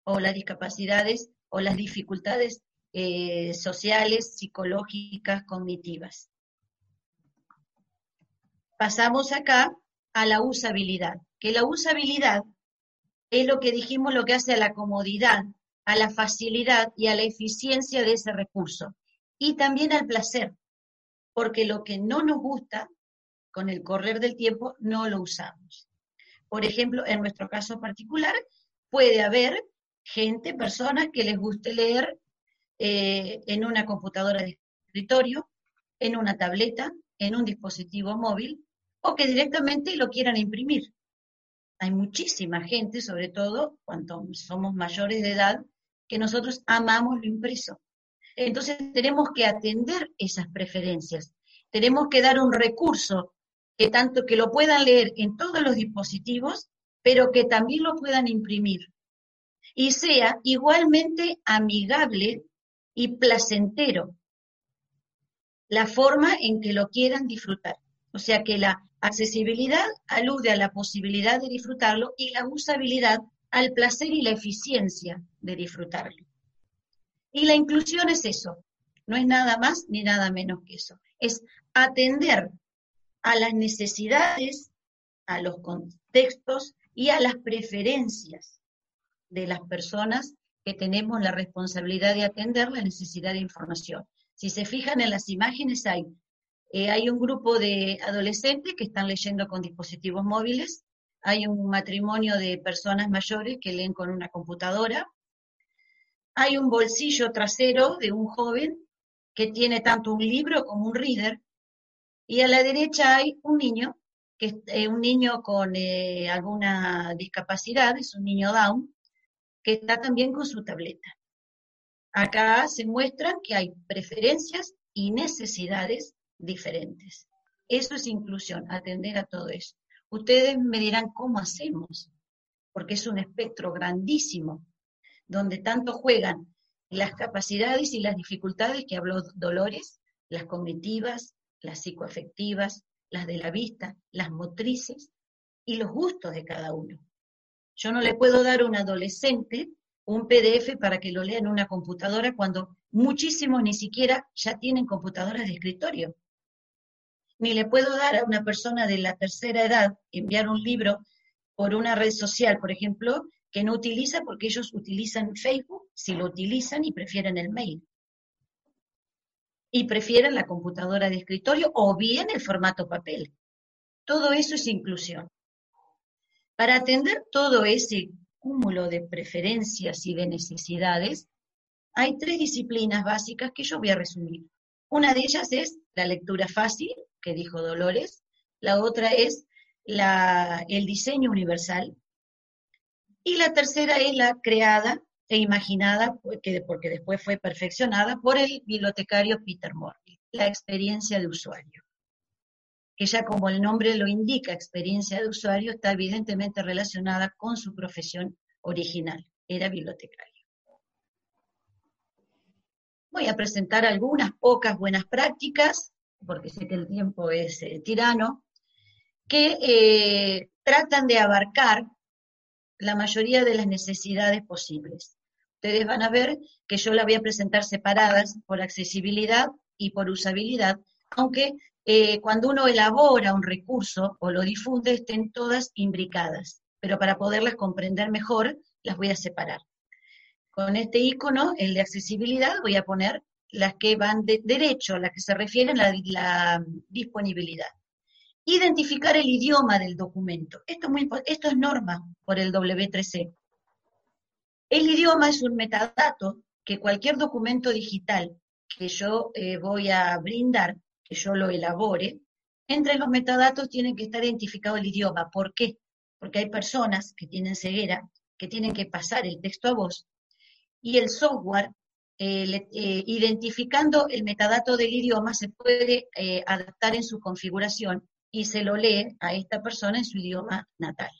o las discapacidades, o las dificultades eh, sociales, psicológicas, cognitivas. Pasamos acá a la usabilidad, que la usabilidad es lo que dijimos, lo que hace a la comodidad, a la facilidad y a la eficiencia de ese recurso. Y también al placer, porque lo que no nos gusta con el correr del tiempo no lo usamos. Por ejemplo, en nuestro caso particular, puede haber gente, personas que les guste leer eh, en una computadora de escritorio, en una tableta, en un dispositivo móvil, o que directamente lo quieran imprimir. Hay muchísima gente, sobre todo cuando somos mayores de edad, que nosotros amamos lo impreso. Entonces tenemos que atender esas preferencias. Tenemos que dar un recurso que tanto que lo puedan leer en todos los dispositivos, pero que también lo puedan imprimir. Y sea igualmente amigable y placentero la forma en que lo quieran disfrutar. O sea que la accesibilidad alude a la posibilidad de disfrutarlo y la usabilidad al placer y la eficiencia de disfrutarlo. Y la inclusión es eso, no es nada más ni nada menos que eso, es atender a las necesidades, a los contextos y a las preferencias de las personas que tenemos la responsabilidad de atender la necesidad de información. Si se fijan en las imágenes, hay, eh, hay un grupo de adolescentes que están leyendo con dispositivos móviles, hay un matrimonio de personas mayores que leen con una computadora, hay un bolsillo trasero de un joven que tiene tanto un libro como un reader, y a la derecha hay un niño, que es eh, un niño con eh, alguna discapacidad, es un niño Down, que está también con su tableta. Acá se muestran que hay preferencias y necesidades diferentes. Eso es inclusión, atender a todo eso. Ustedes me dirán cómo hacemos, porque es un espectro grandísimo, donde tanto juegan las capacidades y las dificultades que habló Dolores, las cognitivas, las psicoafectivas, las de la vista, las motrices y los gustos de cada uno. Yo no le puedo dar a un adolescente un PDF para que lo lea en una computadora cuando muchísimos ni siquiera ya tienen computadoras de escritorio. Ni le puedo dar a una persona de la tercera edad enviar un libro por una red social, por ejemplo, que no utiliza porque ellos utilizan Facebook, si lo utilizan y prefieren el mail y prefieren la computadora de escritorio o bien el formato papel. Todo eso es inclusión. Para atender todo ese cúmulo de preferencias y de necesidades, hay tres disciplinas básicas que yo voy a resumir. Una de ellas es la lectura fácil, que dijo Dolores, la otra es el diseño universal y la tercera es la creada e imaginada, porque, porque después fue perfeccionada por el bibliotecario Peter Morley, la experiencia de usuario. Que ya como el nombre lo indica, experiencia de usuario, está evidentemente relacionada con su profesión original, era bibliotecario. Voy a presentar algunas pocas buenas prácticas, porque sé que el tiempo es tirano, que eh, tratan de abarcar la mayoría de las necesidades posibles. Ustedes van a ver que yo las voy a presentar separadas por accesibilidad y por usabilidad, aunque eh, cuando uno elabora un recurso o lo difunde estén todas imbricadas, pero para poderlas comprender mejor las voy a separar. Con este icono, el de accesibilidad, voy a poner las que van de derecho, las que se refieren a la disponibilidad. Identificar el idioma del documento. Esto es, norma por el W3C. El idioma es un metadato que cualquier documento digital que yo eh, voy a brindar, que yo lo elabore, entre los metadatos tiene que estar identificado el idioma. ¿Por qué? Porque hay personas que tienen ceguera, que tienen que pasar el texto a voz, y el software, eh, eh, identificando el metadato del idioma, se puede adaptar en su configuración y se lo lee a esta persona en su idioma natal.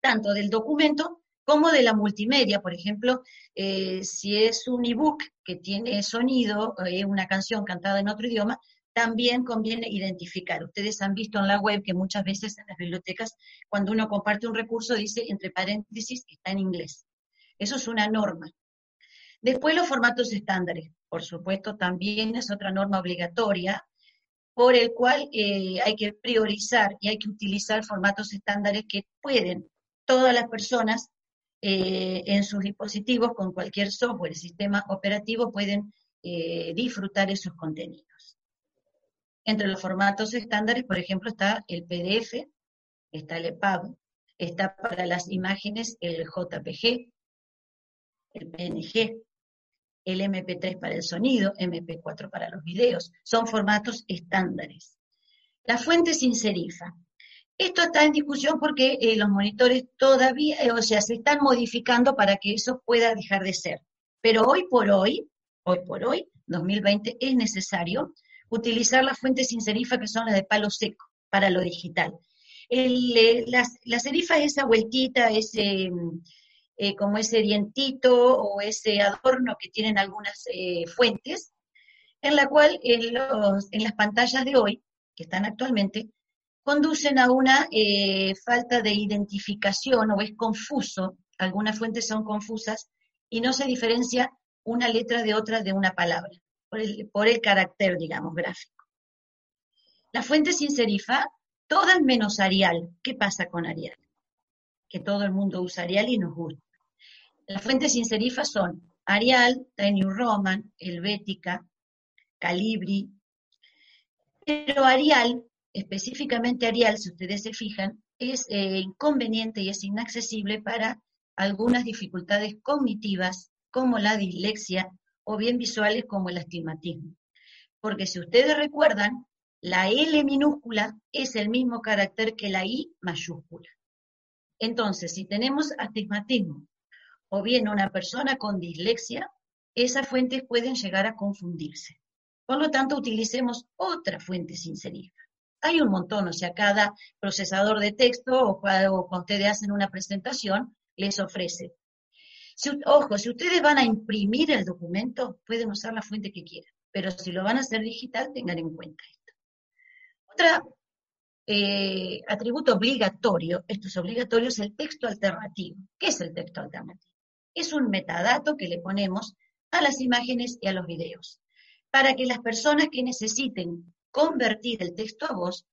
Tanto del documento como de la multimedia, por ejemplo, eh, si es un ebook que tiene sonido, eh, una canción cantada en otro idioma, también conviene identificar. Ustedes han visto en la web que muchas veces en las bibliotecas, cuando uno comparte un recurso, dice entre paréntesis está en inglés. Eso es una norma. Después los formatos estándares, por supuesto, también es otra norma obligatoria por el cual eh, hay que priorizar y hay que utilizar formatos estándares que pueden todas las personas eh, en sus dispositivos con cualquier software sistema operativo pueden eh, disfrutar esos contenidos. Entre los formatos estándares, por ejemplo, está el PDF, está el EPUB, está para las imágenes el JPG, el PNG, el MP3 para el sonido, MP4 para los videos. Son formatos estándares. La fuente sin serifa. Esto está en discusión porque eh, los monitores todavía, eh, o sea, se están modificando para que eso pueda dejar de ser. Pero hoy por hoy, hoy por hoy, 2020, es necesario utilizar las fuentes sin serifa que son las de palo seco para lo digital. El, la, serifa es esa vueltita, ese, eh, como ese dientito o ese adorno que tienen algunas eh, fuentes, en la cual en, los, en, las pantallas de hoy, que están actualmente, conducen a una eh, falta de identificación o es confuso, algunas fuentes son confusas y no se diferencia una letra de otra de una palabra, por el, por el carácter, digamos, gráfico. La fuente sin serifa, todas menos Arial. ¿Qué pasa con Arial? Que todo el mundo usa Arial y nos gusta. Las fuentes sin serifa son Arial, New Roman, Helvética, Calibri. Pero Arial, específicamente Arial, si ustedes se fijan, es eh, inconveniente y es inaccesible para algunas dificultades cognitivas como la dislexia o bien visuales como el astigmatismo. Porque si ustedes recuerdan, la L minúscula es el mismo carácter que la I mayúscula. Entonces, si tenemos astigmatismo o bien una persona con dislexia, esas fuentes pueden llegar a confundirse. Por lo tanto, utilicemos otra fuente sin. Hay un montón, o sea, cada procesador de texto o cuando ustedes hacen una presentación, les ofrece. ojo, si ustedes van a imprimir el documento, pueden usar la fuente que quieran, pero si lo van a hacer digital, tengan en cuenta esto. Otro eh, atributo obligatorio, esto es obligatorio, es el texto alternativo. ¿Qué es el texto alternativo? Es un metadato que le ponemos a las imágenes y a los videos, para que las personas que necesiten convertir el texto a voz,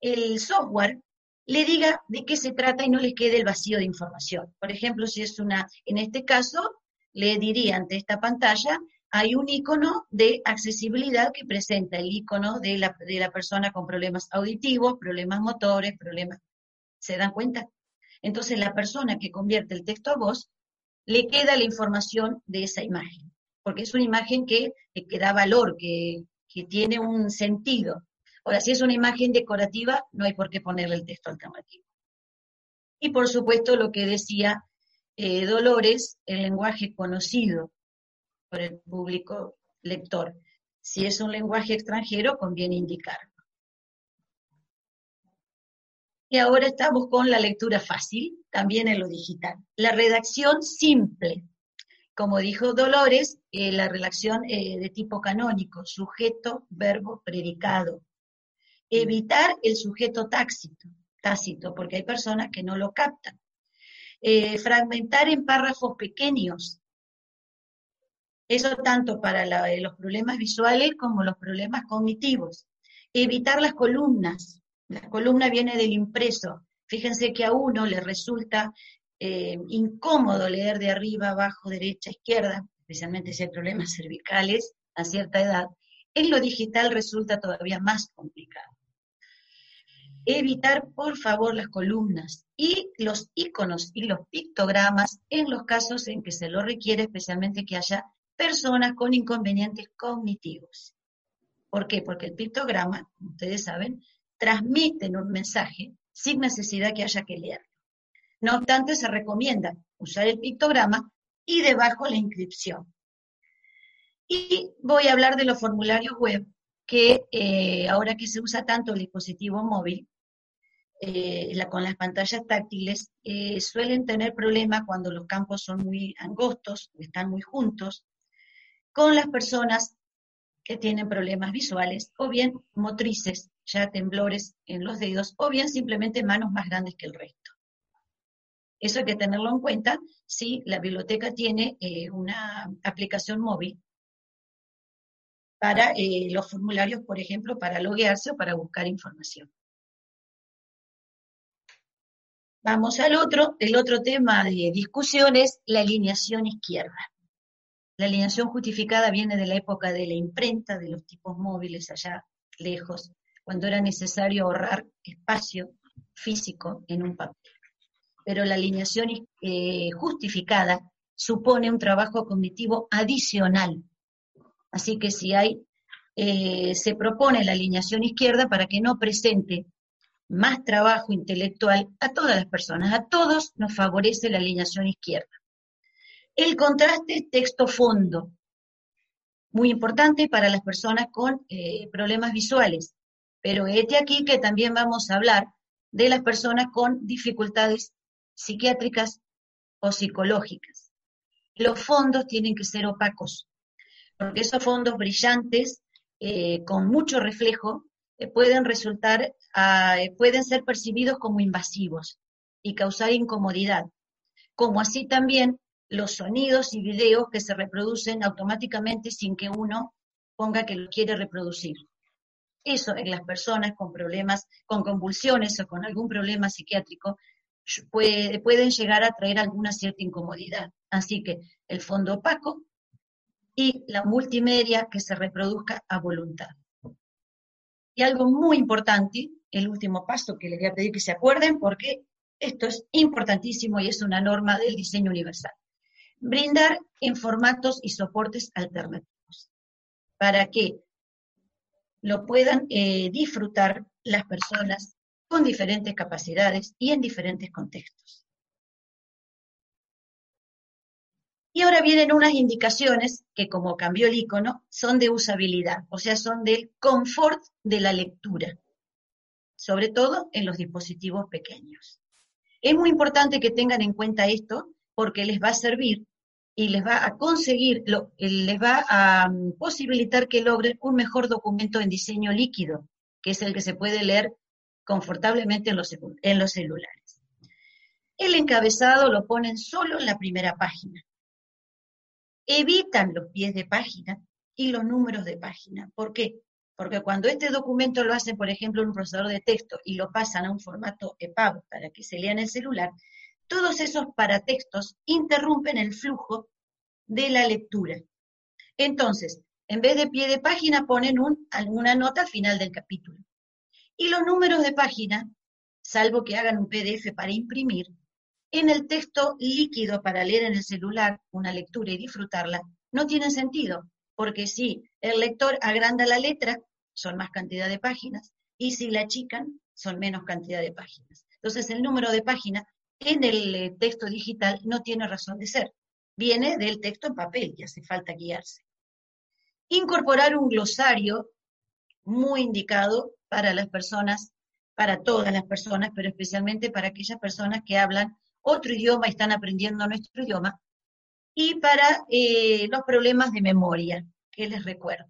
el software le diga de qué se trata y no les quede el vacío de información. Por ejemplo, si es una, en este caso, le diría ante esta pantalla, hay un icono de accesibilidad que presenta el icono de la, de la persona con problemas auditivos, problemas motores, problemas... ¿Se dan cuenta? Entonces, la persona que convierte el texto a voz le queda la información de esa imagen, porque es una imagen que, da valor, que, tiene un sentido. Ahora, si es una imagen decorativa, no hay por qué ponerle el texto alternativo. Y por supuesto, lo que decía eh, Dolores, el lenguaje conocido por el público lector. Si es un lenguaje extranjero, conviene indicarlo. Y ahora estamos con la lectura fácil, también en lo digital. La redacción simple. Como dijo Dolores, eh, la redacción eh, de tipo canónico, sujeto, verbo, predicado. Evitar el sujeto tácito, tácito, porque hay personas que no lo captan. Eh, fragmentar en párrafos pequeños. Eso tanto para los problemas visuales como los problemas cognitivos. Evitar las columnas, la columna viene del impreso. Fíjense que a uno le resulta eh, incómodo leer de arriba, abajo, derecha, izquierda, especialmente si hay problemas cervicales a cierta edad. En lo digital resulta todavía más complicado. Evitar, por favor, las columnas y los iconos y los pictogramas en los casos en que se lo requiere, especialmente que haya personas con inconvenientes cognitivos. ¿Por qué? Porque el pictograma, ustedes saben, transmiten un mensaje sin necesidad que haya que leerlo. No obstante, se recomienda usar el pictograma y debajo la inscripción. Y voy a hablar de los formularios web, que eh, ahora que se usa tanto el dispositivo móvil, eh, con las pantallas táctiles, eh, suelen tener problemas cuando los campos son muy angostos, están muy juntos, con las personas que tienen problemas visuales o bien motrices ya temblores en los dedos, o bien simplemente manos más grandes que el resto. Eso hay que tenerlo en cuenta si la biblioteca tiene eh, una aplicación móvil para eh, los formularios, por ejemplo, para loguearse o para buscar información. Vamos al otro, el otro tema de discusión es la alineación izquierda. La alineación justificada viene de la época de la imprenta, de los tipos móviles allá lejos, cuando era necesario ahorrar espacio físico en un papel. Pero la alineación eh, justificada supone un trabajo cognitivo adicional. Así que si hay, eh, se propone la alineación izquierda para que no presente más trabajo intelectual a todas las personas, a todos nos favorece la alineación izquierda. El contraste texto-fondo, muy importante para las personas con eh, problemas visuales, pero este aquí que también vamos a hablar de las personas con dificultades psiquiátricas o psicológicas. Los fondos tienen que ser opacos, porque esos fondos brillantes, eh, con mucho reflejo, eh, pueden resultar, ah, pueden ser percibidos como invasivos y causar incomodidad, como así también los sonidos y videos que se reproducen automáticamente sin que uno ponga que lo quiere reproducir. Eso en las personas con problemas, con convulsiones o con algún problema psiquiátrico, pueden llegar a traer alguna cierta incomodidad. Así que el fondo opaco y la multimedia que se reproduzca a voluntad. Y algo muy importante, el último paso que les voy a pedir que se acuerden, porque esto es importantísimo y es una norma del diseño universal brindar en formatos y soportes alternativos para que lo puedan eh, disfrutar las personas con diferentes capacidades y en diferentes contextos. Y ahora vienen unas indicaciones que, como cambió el icono, son de usabilidad, o sea, son del confort de la lectura, sobre todo en los dispositivos pequeños. Es muy importante que tengan en cuenta esto porque les va a servir y les va a conseguir, les va a mm, posibilitar que logren un mejor documento en diseño líquido, que es el que se puede leer confortablemente en los, en los celulares. El encabezado lo ponen solo en la primera página. Evitan los pies de página y los números de página. ¿Por qué? Porque cuando este documento lo hacen, por ejemplo, en un procesador de texto y lo pasan a un formato EPUB para que se lea en el celular, todos esos paratextos interrumpen el flujo de la lectura. Entonces, en vez de pie de página ponen una nota al final del capítulo. Y los números de página, salvo que hagan un PDF para imprimir, en el texto líquido para leer en el celular una lectura y disfrutarla, no tienen sentido, porque si el lector agranda la letra, son más cantidad de páginas, y si la achican, son menos cantidad de páginas. Entonces, el número de página en el eh, texto digital no tiene razón de ser. Viene del texto en papel y hace falta guiarse. Incorporar un glosario muy indicado para las personas, para todas las personas, pero especialmente para aquellas personas que hablan otro idioma y están aprendiendo nuestro idioma, y para eh, los problemas de memoria, que les recuerdo.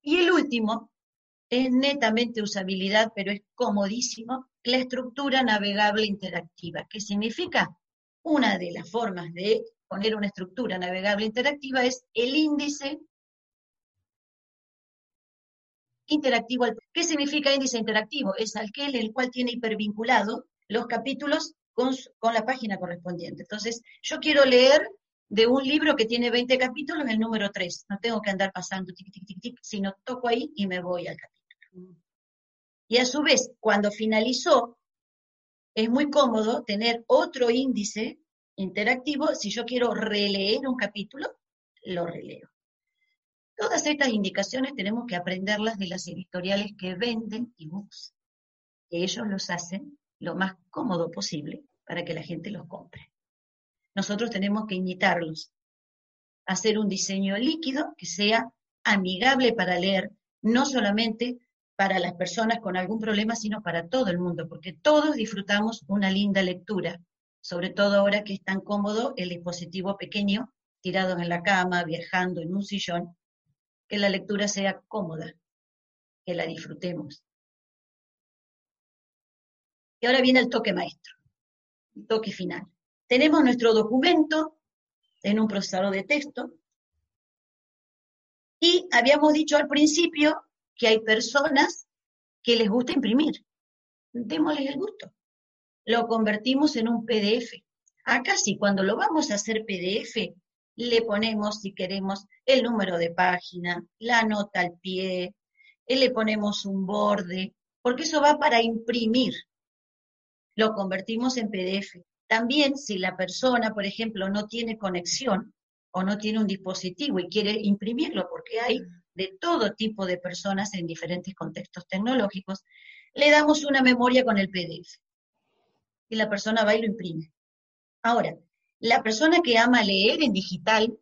Y el último es netamente usabilidad, pero es comodísimo, la estructura navegable interactiva. ¿Qué significa? Una de las formas de poner una estructura navegable interactiva es el índice interactivo. ¿Qué significa índice interactivo? Es aquel el cual tiene hipervinculado los capítulos con, con, la página correspondiente. Entonces, yo quiero leer de un libro que tiene 20 capítulos el número 3. No tengo que andar pasando tic, tic, tic, tic, sino toco ahí y me voy al capítulo. Y a su vez, cuando finalizó, es muy cómodo tener otro índice interactivo. Si yo quiero releer un capítulo, lo releo. Todas estas indicaciones tenemos que aprenderlas de las editoriales que venden ebooks, que ellos los hacen lo más cómodo posible para que la gente los compre. Nosotros tenemos que imitarlos, hacer un diseño líquido que sea amigable para leer, no solamente para las personas con algún problema, sino para todo el mundo, porque todos disfrutamos una linda lectura, sobre todo ahora que es tan cómodo el dispositivo pequeño, tirado en la cama, viajando en un sillón, que la lectura sea cómoda, que la disfrutemos. Y ahora viene el toque maestro, el toque final. Tenemos nuestro documento en un procesador de texto y habíamos dicho al principio que hay personas que les gusta imprimir. Démosles el gusto. Lo convertimos en un PDF. Acá sí, cuando lo vamos a hacer PDF, le ponemos, si queremos, el número de página, la nota al pie, le ponemos un borde, porque eso va para imprimir. Lo convertimos en PDF. También si la persona, por ejemplo, no tiene conexión o no tiene un dispositivo y quiere imprimirlo, porque hay de todo tipo de personas en diferentes contextos tecnológicos, le damos una memoria con el PDF. Y la persona va y lo imprime. Ahora, la persona que ama leer en digital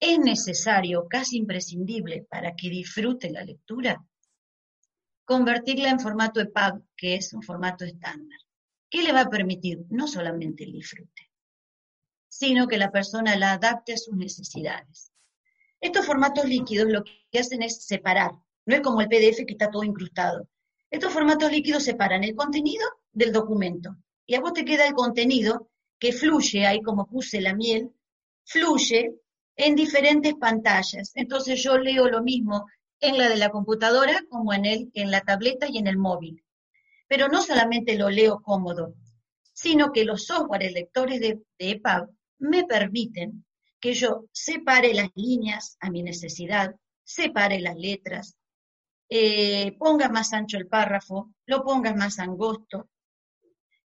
es necesario, casi imprescindible para que disfrute la lectura, convertirla en formato EPUB, que es un formato estándar. ¿Qué le va a permitir? No solamente el disfrute, sino que la persona la adapte a sus necesidades. Estos formatos líquidos lo que hacen es separar, no es como el PDF que está todo incrustado. Estos formatos líquidos separan el contenido del documento y a vos te queda el contenido que fluye, ahí como puse la miel, fluye en diferentes pantallas. Entonces yo leo lo mismo en la de la computadora como en, el, en la tableta y en el móvil. Pero no solamente lo leo cómodo, sino que los software lectores de, de EPUB me permiten que yo separe las líneas a mi necesidad, separe las letras, eh, ponga más ancho el párrafo, lo ponga más angosto,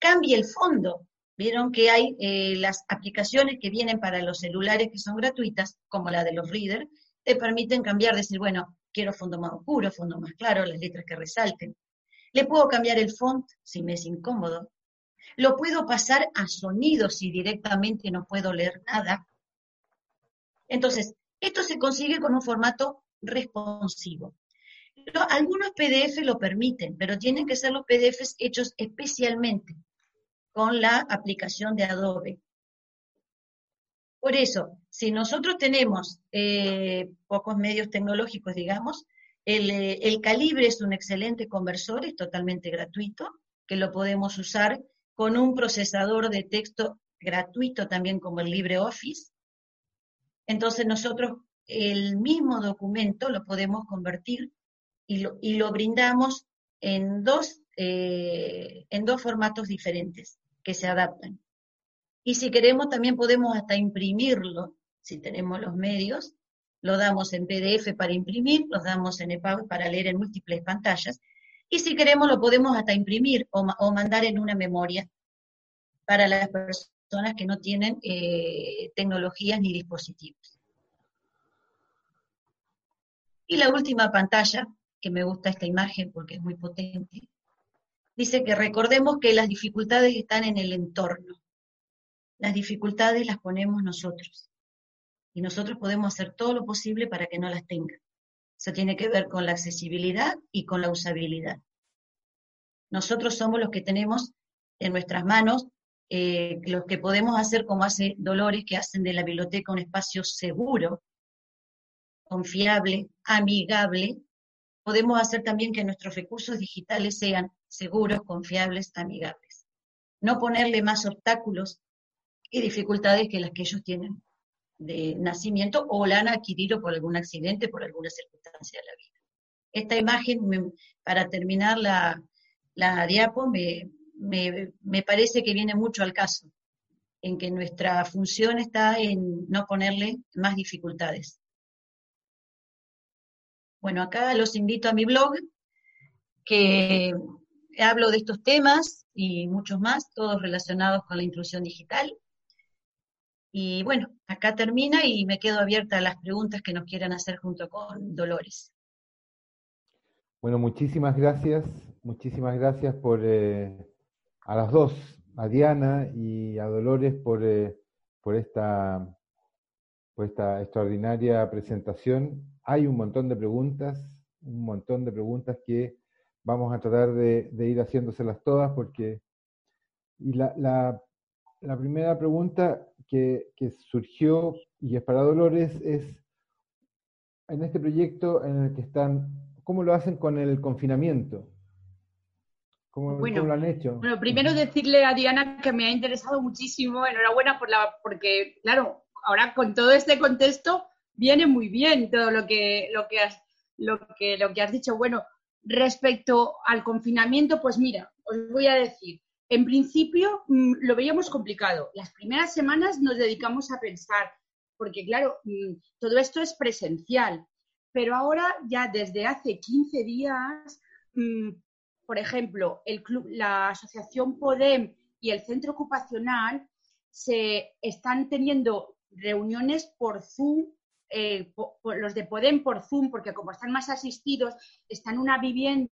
cambie el fondo Vieron que hay eh, las aplicaciones que vienen para los celulares que son gratuitas, como la de los readers, te permiten cambiar, decir, bueno, quiero fondo más oscuro, fondo más claro, las letras que resalten. Le puedo cambiar el font si me es incómodo. Lo puedo pasar a sonido si directamente no puedo leer nada. Entonces, esto se consigue con un formato responsivo. Algunos PDF lo permiten, pero tienen que ser los PDFs hechos especialmente con la aplicación de Adobe. Por eso, si nosotros tenemos eh, pocos medios tecnológicos, digamos, eh, el, Calibre es un excelente conversor, es totalmente gratuito, que lo podemos usar con un procesador de texto gratuito también como el LibreOffice. Entonces nosotros el mismo documento lo podemos convertir y lo, brindamos en dos, eh, en dos formatos diferentes que se adaptan. Y si queremos, también podemos hasta imprimirlo, si tenemos los medios, lo damos en PDF para imprimir, lo damos en EPUB para leer en múltiples pantallas, y si queremos lo podemos hasta imprimir o, mandar en una memoria para las personas que no tienen eh, tecnologías ni dispositivos. Y la última pantalla, que me gusta esta imagen porque es muy potente, dice que recordemos que las dificultades están en el entorno. Las dificultades las ponemos nosotros. Y nosotros podemos hacer todo lo posible para que no las tengan. Eso tiene que ver con la accesibilidad y con la usabilidad. Nosotros somos los que tenemos en nuestras manos, eh, los que podemos hacer como hace Dolores, que hacen de la biblioteca un espacio seguro, confiable, amigable. Podemos hacer también que nuestros recursos digitales sean seguros, confiables, amigables. No ponerle más obstáculos y dificultades que las que ellos tienen de nacimiento o la han adquirido por algún accidente, por alguna circunstancia de la vida. Esta imagen, para terminar la, la diapo, me, me parece que viene mucho al caso, en que nuestra función está en no ponerle más dificultades. Bueno, acá los invito a mi blog, que hablo de estos temas y muchos más, todos relacionados con la inclusión digital. Y bueno, acá termina y me quedo abierta a las preguntas que nos quieran hacer junto con Dolores. Bueno, muchísimas gracias, muchísimas gracias por eh, a las dos, a Diana y a Dolores por, eh, por, esta, esta extraordinaria presentación. Hay un montón de preguntas, un montón de preguntas que vamos a tratar de, ir haciéndoselas todas porque... Y la, la, primera pregunta que, surgió y es para Dolores es, en este proyecto en el que están, ¿cómo lo hacen con el confinamiento? ¿Cómo, lo han hecho? Bueno, primero decirle a Diana que me ha interesado muchísimo, enhorabuena por la, porque, claro, ahora con todo este contexto viene muy bien todo lo que, lo que has, lo que, lo que has dicho. Bueno, Respecto al confinamiento, pues mira, os voy a decir, en principio mm, lo veíamos complicado. Las primeras semanas nos dedicamos a pensar, porque claro, mm, todo esto es presencial. pero ahora ya desde hace 15 días, mm, por ejemplo, la asociación Podem y el centro ocupacional se están teniendo reuniones por Zoom, eh, los de Podem por Zoom, porque como están más asistidos, están en una vivienda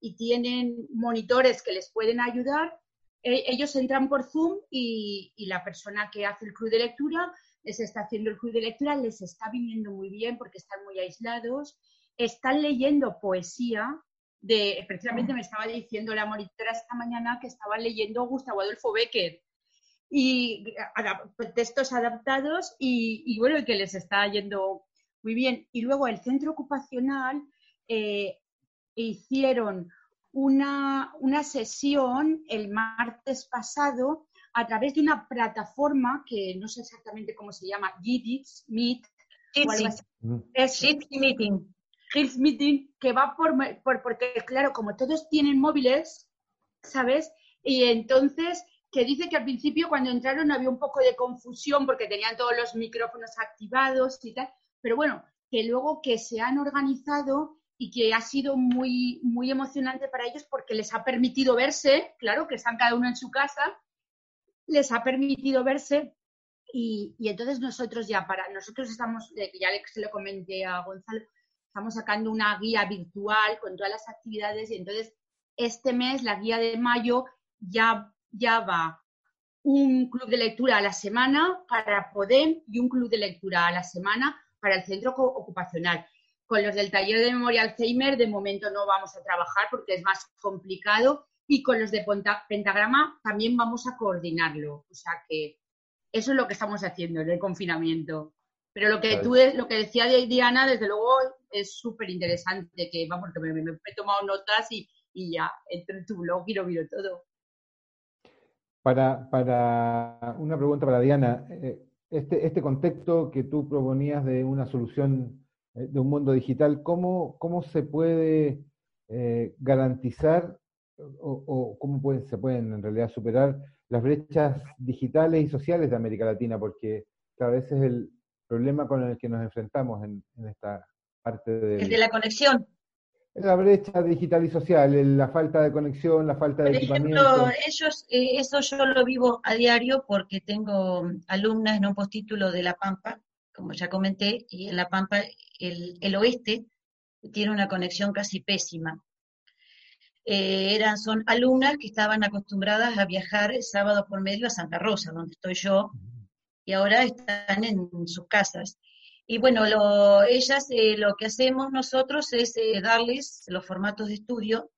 y tienen monitores que les pueden ayudar, eh, ellos entran por Zoom y, la persona que hace el club de lectura les está haciendo el club de lectura, les está viniendo muy bien porque están muy aislados, están leyendo poesía. De, precisamente me estaba diciendo la monitora esta mañana que estaba leyendo Gustavo Adolfo Becker y textos adaptados y, bueno, que les está yendo muy bien. Y luego el centro ocupacional eh, hicieron una, una, sesión el martes pasado a través de una plataforma que no sé exactamente cómo se llama, Jitsi Meet. Jitsi Meeting. Meeting, que va por, por, porque, claro, como todos tienen móviles, ¿sabes? Y entonces, que dice que al principio cuando entraron había un poco de confusión porque tenían todos los micrófonos activados y tal, pero bueno, que luego que se han organizado y que ha sido muy, muy emocionante para ellos porque les ha permitido verse, claro, que están cada uno en su casa, les ha permitido verse y, entonces nosotros ya para, nosotros estamos, ya se lo comenté a Gonzalo, estamos sacando una guía virtual con todas las actividades y entonces este mes, la guía de mayo, ya, ya va un club de lectura a la semana para PODEM y un club de lectura a la semana para el centro ocupacional. Con los del taller de memoria Alzheimer de momento no vamos a trabajar porque es más complicado y con los de pentagrama también vamos a coordinarlo. O sea que eso es lo que estamos haciendo en el confinamiento. Pero lo que tú, lo que decía Diana, desde luego es súper interesante, que vamos, que me, he tomado notas y, ya entro en tu blog y lo miro todo. Para, para una pregunta para Diana, eh, este, este contexto que tú proponías de una solución eh, de un mundo digital, ¿cómo, cómo se puede eh, garantizar o, cómo se pueden en realidad superar las brechas digitales y sociales de América Latina, porque a veces es el problema con el que nos enfrentamos en, esta parte de... El de la conexión. La brecha digital y social, la falta de conexión, la falta de Por ejemplo, ellos, eh, eso yo lo vivo a diario porque tengo alumnas en un postítulo de La Pampa, como ya comenté, y en La Pampa el, el oeste tiene una conexión casi pésima. Eh, eran, son alumnas que estaban acostumbradas a viajar sábado por medio a Santa Rosa, donde estoy yo, y ahora están en sus casas. Y bueno, ellas, eh, lo que hacemos nosotros es eh, darles los formatos de estudio,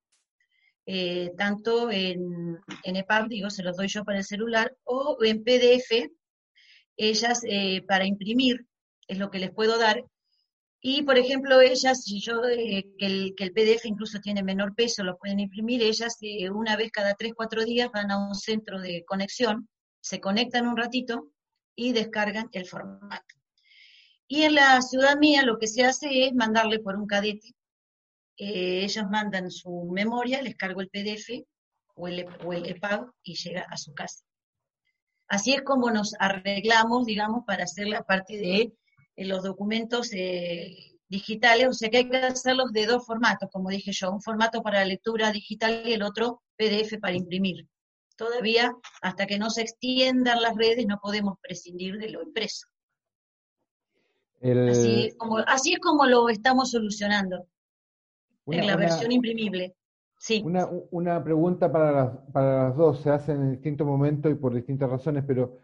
tanto en, en EPUB, digo, se los doy yo para el celular, o en PDF, ellas para imprimir, es lo que les puedo dar, y, por ejemplo, ellas, si yo, eh, que, el, que, el, PDF incluso tiene menor peso, lo pueden imprimir, ellas eh, una vez cada tres, cuatro días van a un centro de conexión, se conectan un ratito y descargan el formato. Y en la ciudad mía lo que se hace es mandarle por un cadete. Eh, ellos mandan su memoria, les cargo el PDF o el, o EPUB y llega a su casa. Así es como nos arreglamos, digamos, para hacer la parte de los documentos eh, digitales, o sea que hay que hacerlos de dos formatos, como dije yo, un formato para lectura digital y el otro PDF para imprimir. Todavía, hasta que no se extiendan las redes, no podemos prescindir de lo impreso. Así, es como, así es como lo estamos solucionando en la versión imprimible. Sí. Una, una pregunta para las, para las dos, se hace en distintos momentos y por distintas razones, pero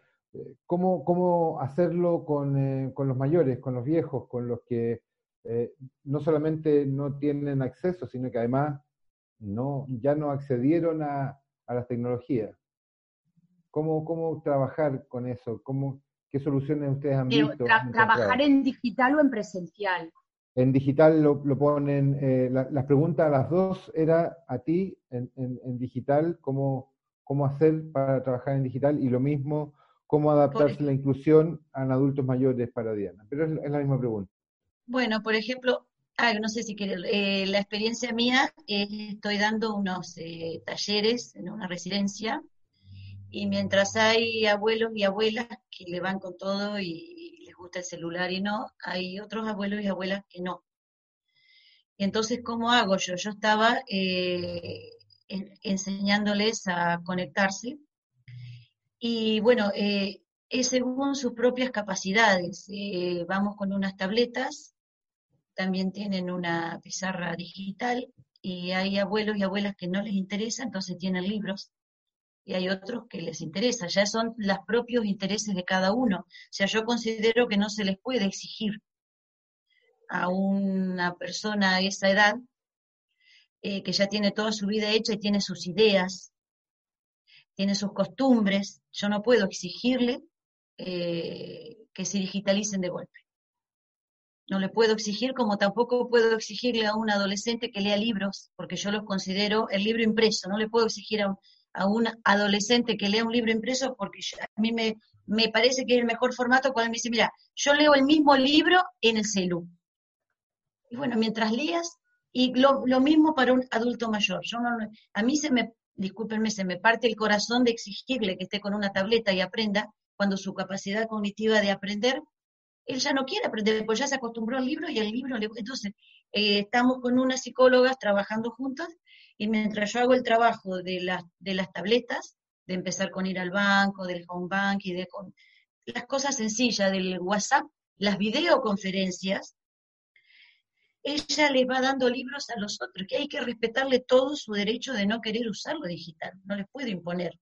cómo, cómo hacerlo eh, con, los mayores, con los viejos, con los que eh, no solamente no tienen acceso, sino que además no, ya no accedieron a, las tecnologías. ¿Cómo, ¿Cómo trabajar con eso? ¿Cómo, ¿Qué soluciones ustedes han visto? ¿Trabajar en digital o en presencial? En digital lo, ponen, eh, las preguntas a las dos era a ti en, en, digital, cómo, cómo hacer para trabajar en digital y lo mismo cómo adaptarse la inclusión a adultos mayores para Diana. Pero es, la misma pregunta. Bueno, por ejemplo, no sé si quiere, eh, la experiencia mía, estoy dando unos eh, talleres en una residencia y mientras hay abuelos y abuelas que le van con todo y, les gusta el celular y no, hay otros abuelos y abuelas que no. Entonces, ¿cómo hago yo? Yo estaba eh, enseñándoles a conectarse y bueno, eh, es según sus propias capacidades. Eh, vamos con unas tabletas, también tienen una pizarra digital y hay abuelos y abuelas que no les interesa, entonces tienen libros y hay otros que les interesa, ya son los propios intereses de cada uno. O sea, yo considero que no se les puede exigir a una persona a esa edad eh, que ya tiene toda su vida hecha y tiene sus ideas, tiene sus costumbres, yo no puedo exigirle eh, que se digitalicen de golpe. No le puedo exigir como tampoco puedo exigirle a un adolescente que lea libros, porque yo los considero el libro impreso. No le puedo exigir a un, a un adolescente que lea un libro impreso porque a mí me, me, parece que es el mejor formato cuando me dice, mira, yo leo el mismo libro en el celu. Y bueno, mientras leas, y lo, lo mismo para un adulto mayor. Yo no, a mí se me, discúlpenme, se me parte el corazón de exigirle que esté con una tableta y aprenda cuando su capacidad cognitiva de aprender, él ya no quiere aprender, pues ya se acostumbró al libro y el libro le... Entonces, eh, estamos con unas psicólogas trabajando juntas y mientras yo hago el trabajo de, de las tabletas, de empezar con ir al banco, del home bank y de las cosas sencillas del WhatsApp, las videoconferencias, ella les va dando libros a los otros, que hay que respetarle todo su derecho de no querer usar lo digital, no les puede imponer.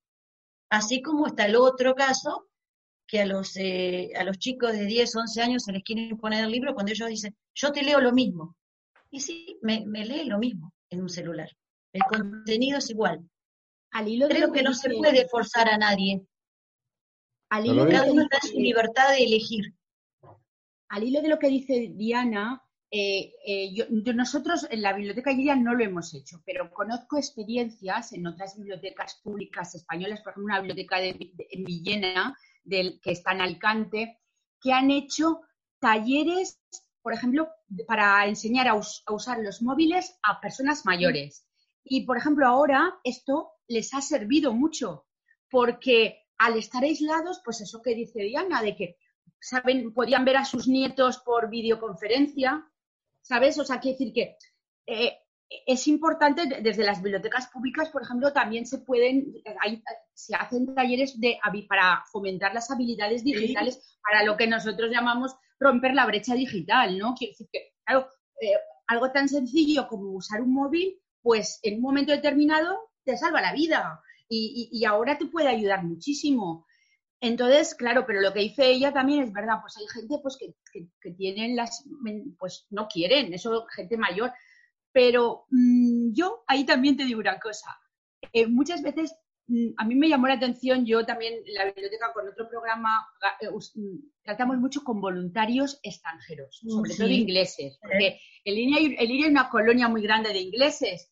Así como está el otro caso, que a los, eh, a los chicos de 10, 11 años se les quiere imponer el libro cuando ellos dicen, yo te leo lo mismo. Y sí, me, me lee lo mismo en un celular. El contenido es igual. Al hilo Creo que, no se puede forzar a nadie. Al hilo Cada uno está en su libertad de elegir. Al hilo de lo que dice Diana, eh, eh, yo, nosotros en la biblioteca ya no lo hemos hecho, pero conozco experiencias en otras bibliotecas públicas españolas, por ejemplo, una biblioteca de, en Villena, del, que está en Alicante, que han hecho talleres, por ejemplo, para enseñar a usar los móviles a personas mayores. Y, por ejemplo, ahora esto les ha servido mucho, porque al estar aislados, pues eso que dice Diana, de que saben, podían ver a sus nietos por videoconferencia, ¿sabes? O sea, quiere decir que eh, es importante, desde las bibliotecas públicas, por ejemplo, también se pueden, se hacen talleres de, para fomentar las habilidades digitales para lo que nosotros llamamos romper la brecha digital, ¿no? Quiere decir que, claro, eh, algo tan sencillo como usar un móvil pues en un momento determinado te salva la vida y, ahora te puede ayudar muchísimo. Entonces, claro, pero lo que dice ella también es verdad, pues hay gente pues que, tienen las, pues no quieren, eso gente mayor, pero mm, yo ahí también te digo una cosa, eh, muchas veces mm, a mí me llamó la atención, yo también en la biblioteca con otro programa eh, mm, tratamos mucho con voluntarios extranjeros, sobre todo ingleses, porque en línea, en línea hay una colonia muy grande de ingleses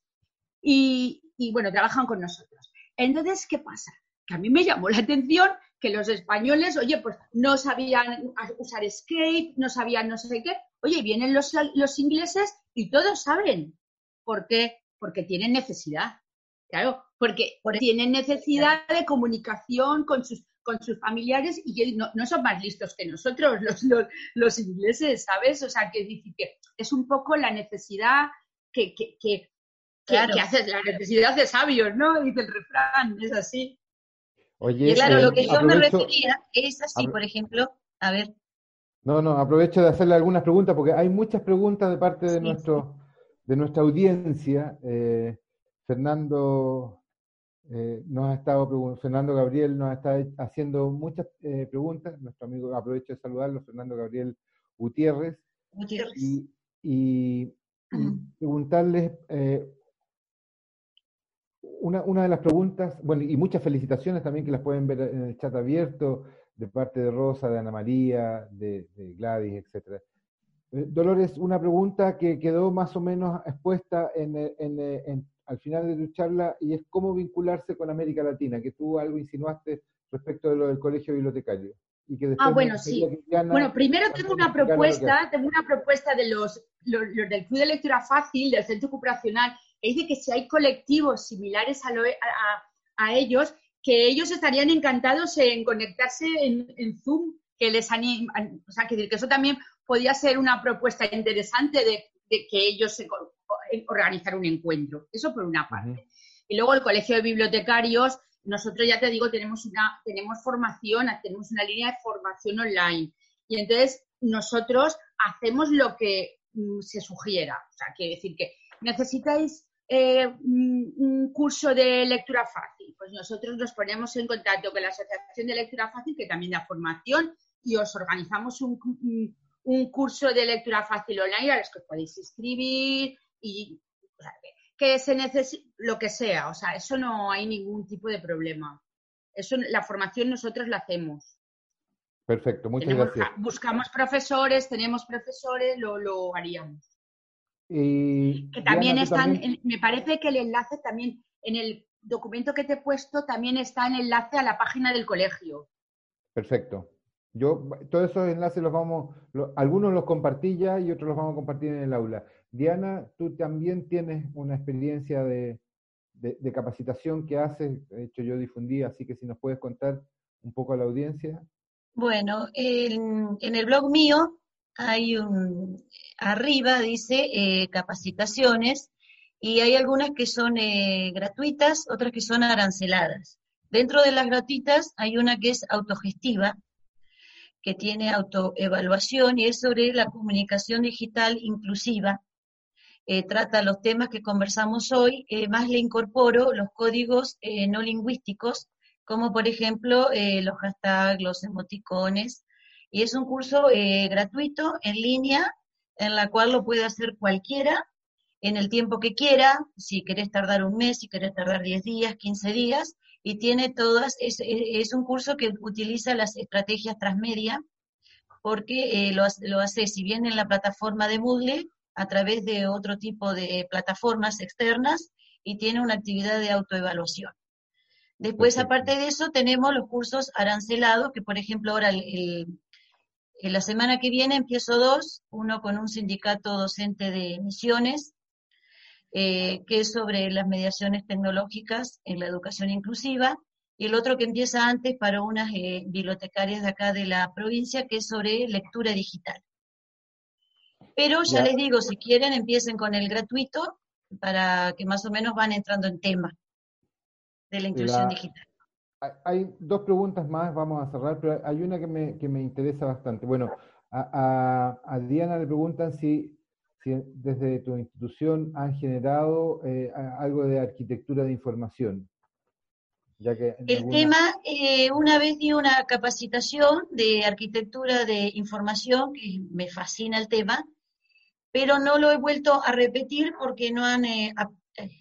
y, bueno, trabajan con nosotros. Entonces, ¿qué pasa? Que a mí me llamó la atención que los españoles, oye, pues no sabían usar Escape, no sabían no sé qué. Oye, vienen los, los ingleses y todos saben. ¿Por qué? Porque tienen necesidad. Claro, porque tienen necesidad de comunicación con sus, con sus familiares y no, no son más listos que nosotros, los, los, los, ingleses, ¿sabes? O sea, que, que es un poco la necesidad que, que, que Claro. Que, haces la necesidad de sabios, ¿no? Dice el refrán, es así. Oye, y claro, lo que eh, yo me refería es así, por ejemplo, a ver. No, no, aprovecho de hacerle algunas preguntas porque hay muchas preguntas de parte de nuestro de nuestra audiencia. Eh, Fernando eh, nos ha estado Fernando Gabriel nos está haciendo muchas preguntas. Nuestro amigo, aprovecho de saludarlo, Fernando Gabriel Gutiérrez. Gutiérrez. Y, y, preguntarles una, una, de las preguntas, bueno, y muchas felicitaciones también que las pueden ver en el chat abierto, de parte de Rosa, de Ana María, de, Gladys, etc. Eh, Dolores, una pregunta que quedó más o menos expuesta en, en, al final de tu charla y es cómo vincularse con América Latina, que tú algo insinuaste respecto de lo del colegio bibliotecario. Y que ah, bueno, sí. bueno, primero tengo una propuesta, tengo una propuesta de los, los, los, del Club de Lectura Fácil, del Centro Cooperacional, dice que si hay colectivos similares a, ellos, que ellos estarían encantados en conectarse en, Zoom, que les o sea, que, eso también podría ser una propuesta interesante de, que ellos se, organizar un encuentro. Eso por una parte. Y luego el Colegio de Bibliotecarios, nosotros ya te digo, tenemos una, tenemos formación, tenemos una línea de formación online. Y entonces nosotros hacemos lo que mm, se sugiera. O sea, quiere decir que necesitáis eh, un curso de lectura fácil. Pues nosotros nos ponemos en contacto con la Asociación de Lectura Fácil, que también da formación, y os organizamos un, un curso de lectura fácil online a los que podéis inscribir y que se necesite lo que sea, o sea, eso no hay ningún tipo de problema. Eso, la formación nosotros la hacemos. Perfecto, muchas gracias. Buscamos profesores, tenemos profesores, lo, lo haríamos. Y, que también están, me parece que el enlace también, en el documento que te he puesto, también está el enlace a la página del colegio. Perfecto. Yo, todos esos enlaces los vamos, algunos los compartí ya y otros los vamos a compartir en el aula. Diana, tú también tienes una experiencia de, capacitación que haces, de hecho yo difundí, así que si nos puedes contar un poco a la audiencia. Bueno, en, el blog mío hay un, arriba dice eh, capacitaciones y hay algunas que son eh, gratuitas, otras que son aranceladas. Dentro de las gratuitas hay una que es autogestiva, que tiene autoevaluación y es sobre la comunicación digital inclusiva. Eh, trata los temas que conversamos hoy, más le incorporo los códigos no lingüísticos, como por ejemplo los hashtags, los emoticones, y es un curso gratuito en línea en la cual lo puede hacer cualquiera en el tiempo que quiera, si querés tardar un mes, si querés tardar 10 días, 15 días, y tiene todas, es, es, un curso que utiliza las estrategias transmedia, porque eh, lo, lo, hace, si bien en la plataforma de Moodle, a través de otro tipo de plataformas externas, y tiene una actividad de autoevaluación. Después, aparte de eso, tenemos los cursos arancelados, que por ejemplo ahora el, la semana que viene empiezo dos, uno con un sindicato docente de misiones eh, que es sobre las mediaciones tecnológicas en la educación inclusiva, y el otro que empieza antes para unas eh, bibliotecarias de acá de la provincia, que es sobre lectura digital. Pero ya, les digo, si quieren, empiecen con el gratuito para que más o menos van entrando en tema de la inclusión digital. Hay dos preguntas más, vamos a cerrar, pero hay una que me, que me interesa bastante. Bueno, a, a Diana le preguntan si desde tu institución han generado eh, algo de arquitectura de información. Ya que el tema, eh, una vez di una capacitación de arquitectura de información, que me fascina el tema, pero no lo he vuelto a repetir porque no han eh,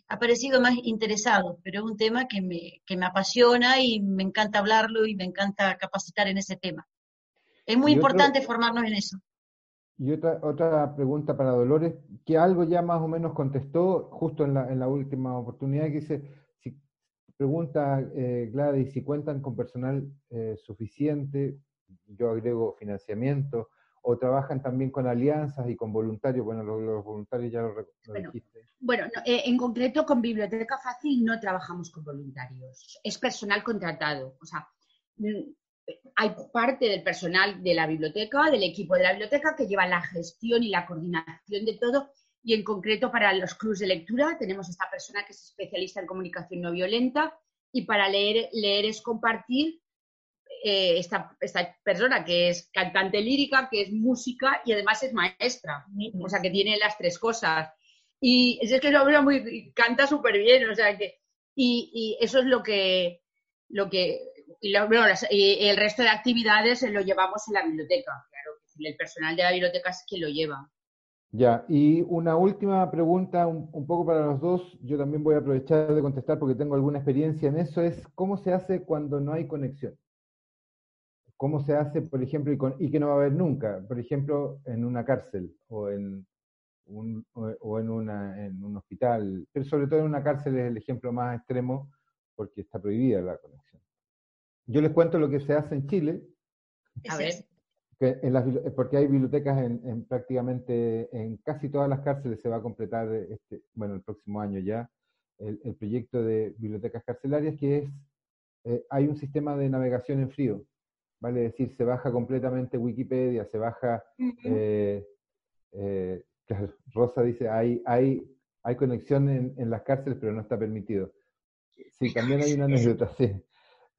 aparecido más interesados, pero es un tema que me, que me apasiona y me encanta hablarlo y me encanta capacitar en ese tema. Es muy importante formarnos en eso. Y otra, otra pregunta para Dolores, que algo ya más o menos contestó justo en la, en la última oportunidad, que dice, si, pregunta eh, Gladys, si cuentan con personal eh, suficiente, yo agrego financiamiento, o trabajan también con alianzas y con voluntarios, bueno, los, voluntarios ya lo, bueno, dijiste. Bueno, eh, en concreto con Biblioteca Fácil no trabajamos con voluntarios, es personal contratado, o sea, hay parte del personal de la biblioteca, del equipo de la biblioteca, que lleva la gestión y la coordinación de todo. Y en concreto para los clubes de lectura tenemos esta persona que es especialista en comunicación no violenta y para leer, leer es compartir eh, esta, esta, persona que es cantante lírica, que es música y además es maestra, o sea que tiene las tres cosas. Y es que una muy, canta súper bien, o sea que, y, y, eso es lo que, lo que y, el resto de actividades lo llevamos en la biblioteca, claro, el personal de la biblioteca es quien lo lleva. Ya, y una última pregunta un, poco para los dos, yo también voy a aprovechar de contestar porque tengo alguna experiencia en eso, es cómo se hace cuando no hay conexión. ¿Cómo se hace, por ejemplo, y, que no va a haber nunca? Por ejemplo, en una cárcel o en un, o en, una, en un hospital, pero sobre todo en una cárcel es el ejemplo más extremo porque está prohibida la conexión. Yo les cuento lo que se hace en Chile. A ver. porque hay bibliotecas en, prácticamente en casi todas las cárceles se va a completar este, bueno el próximo año ya el, proyecto de bibliotecas carcelarias que es eh, hay un sistema de navegación en frío vale decir se baja completamente Wikipedia se baja eh, eh, Rosa dice hay hay hay conexión en, las cárceles, pero no está permitido. Sí, también hay una anécdota, sí.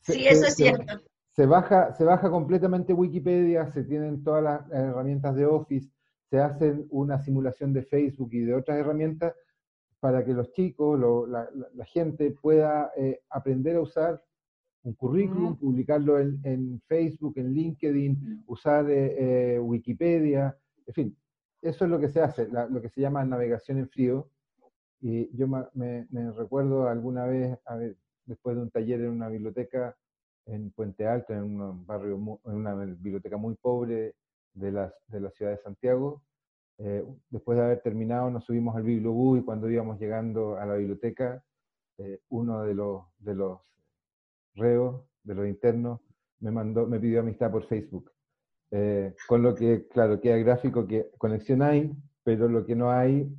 sí, eso es cierto. Se baja, se baja completamente Wikipedia, se tienen todas las herramientas de Office, se hacen una simulación de Facebook y de otras herramientas para que los chicos, la, gente pueda eh, aprender a usar un currículum, publicarlo en, Facebook, en LinkedIn, usar eh, eh, Wikipedia, en fin, eso es lo que se hace, lo que se llama navegación en frío. Y yo me, recuerdo alguna vez, a ver, después de un taller en una biblioteca en Puente Alto, en un barrio, en una biblioteca muy pobre de la, de la ciudad de Santiago, eh, después de haber terminado nos subimos al bibliobús y cuando íbamos llegando a la biblioteca, uno de los, de los reo de los internos me mandó, me pidió amistad por Facebook. Eh, con lo que, claro, queda gráfico que conexión hay, pero lo que no hay,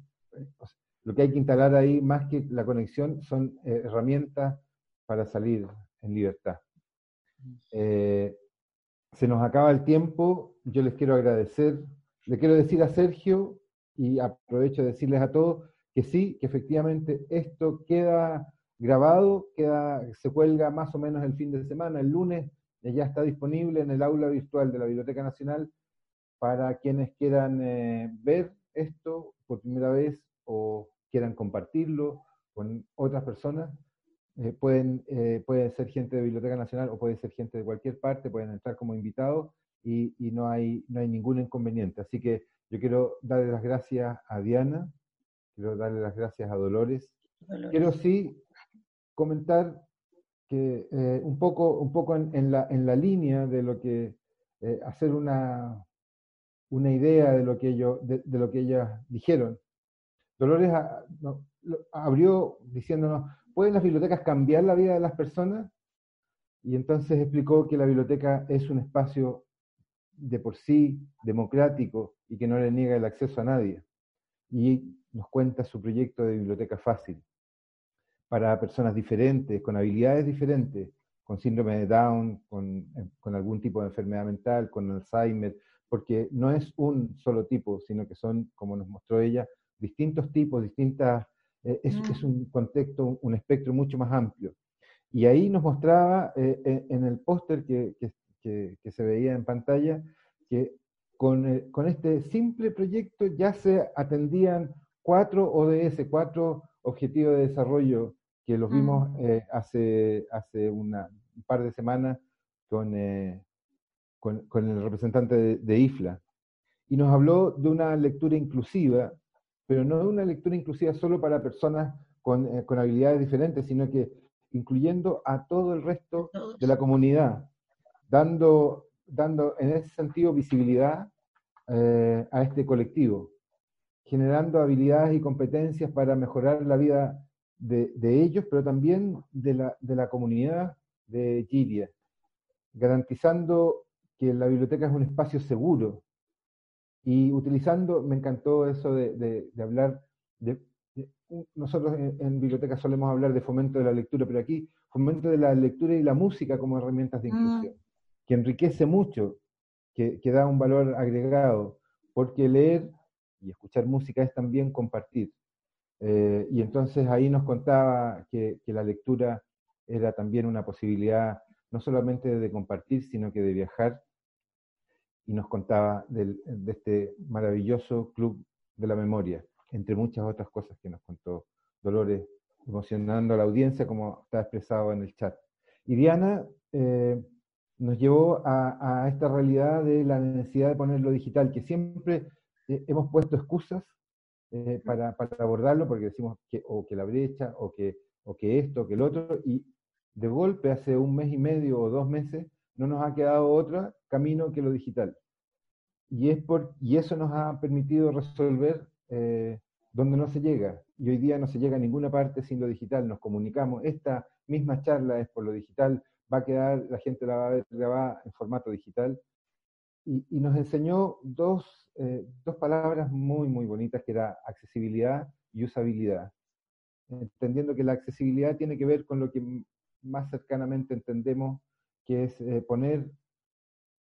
lo que hay que instalar ahí, más que la conexión, son eh, herramientas para salir en libertad. Eh, se nos acaba el tiempo, yo les quiero agradecer, le quiero decir a Sergio y aprovecho de decirles a todos que sí, que efectivamente esto queda grabado, queda, se cuelga más o menos el fin de semana, el lunes, ya está disponible en el aula virtual de la Biblioteca Nacional para quienes quieran eh, ver esto por primera vez o quieran compartirlo con otras personas. Eh, pueden, eh, puede ser gente de Biblioteca Nacional o puede ser gente de cualquier parte, pueden entrar como invitados y, y, no, hay, no hay ningún inconveniente. Así que yo quiero darle las gracias a Diana, quiero darle las gracias a Dolores. Dolores. Quiero sí comentar que eh, un poco, un poco en, la, en, la, línea de lo que, eh, hacer una, una idea de lo que, ellos, de, lo que ellas dijeron. Dolores abrió diciéndonos, ¿pueden las bibliotecas cambiar la vida de las personas? Y entonces explicó que la biblioteca es un espacio de por sí democrático y que no le niega el acceso a nadie. Y nos cuenta su proyecto de biblioteca fácil para personas diferentes, con habilidades diferentes, con síndrome de Down, eh, con, algún tipo de enfermedad mental, con Alzheimer, porque no es un solo tipo, sino que son, como nos mostró ella, distintos tipos, distintas, eh, es, mm. un contexto, un espectro mucho más amplio. Y ahí nos mostraba eh, en el póster que, se veía en pantalla que con, con, este simple proyecto ya se atendían cuatro ODS, cuatro objetivo de desarrollo que los vimos mm. eh, hace, hace una, un par de semanas con, eh, con, el representante de, IFLA. Y nos habló de una lectura inclusiva, pero no de una lectura inclusiva solo para personas con, eh, con habilidades diferentes, sino que incluyendo a todo el resto de la comunidad, dando, dando en ese sentido visibilidad a este colectivo generando habilidades y competencias para mejorar la vida de, ellos, pero también de la, de la comunidad de Giria, garantizando que la biblioteca es un espacio seguro y utilizando, me encantó eso de, hablar de, nosotros en, biblioteca solemos hablar de fomento de la lectura, pero aquí fomento de la lectura y la música como herramientas de mm. inclusión, que enriquece mucho, que, que da un valor agregado, porque leer y escuchar música es también compartir. Eh, y entonces ahí nos contaba que, la lectura era también una posibilidad no solamente de compartir, sino que de viajar. Y nos contaba de este maravilloso club de la memoria, entre muchas otras cosas que nos contó Dolores, emocionando a la audiencia como está expresado en el chat. Y Diana eh, nos llevó a, a, esta realidad de la necesidad de ponerlo digital, que siempre eh, hemos puesto excusas eh, para, abordarlo porque decimos que o que la brecha o que, o que esto o que el otro y de golpe hace un mes y medio o dos meses no nos ha quedado otro camino que lo digital. Y, es por, y eso nos ha permitido resolver eh, donde no se llega. Y hoy día no se llega a ninguna parte sin lo digital. Nos comunicamos. Esta misma charla es por lo digital. Va a quedar, la gente la va a ver grabada en formato digital. Y, nos enseñó dos eh, dos palabras muy, muy bonitas, que era accesibilidad y usabilidad. Entendiendo que la accesibilidad tiene que ver con lo que más cercanamente entendemos, que es eh, poner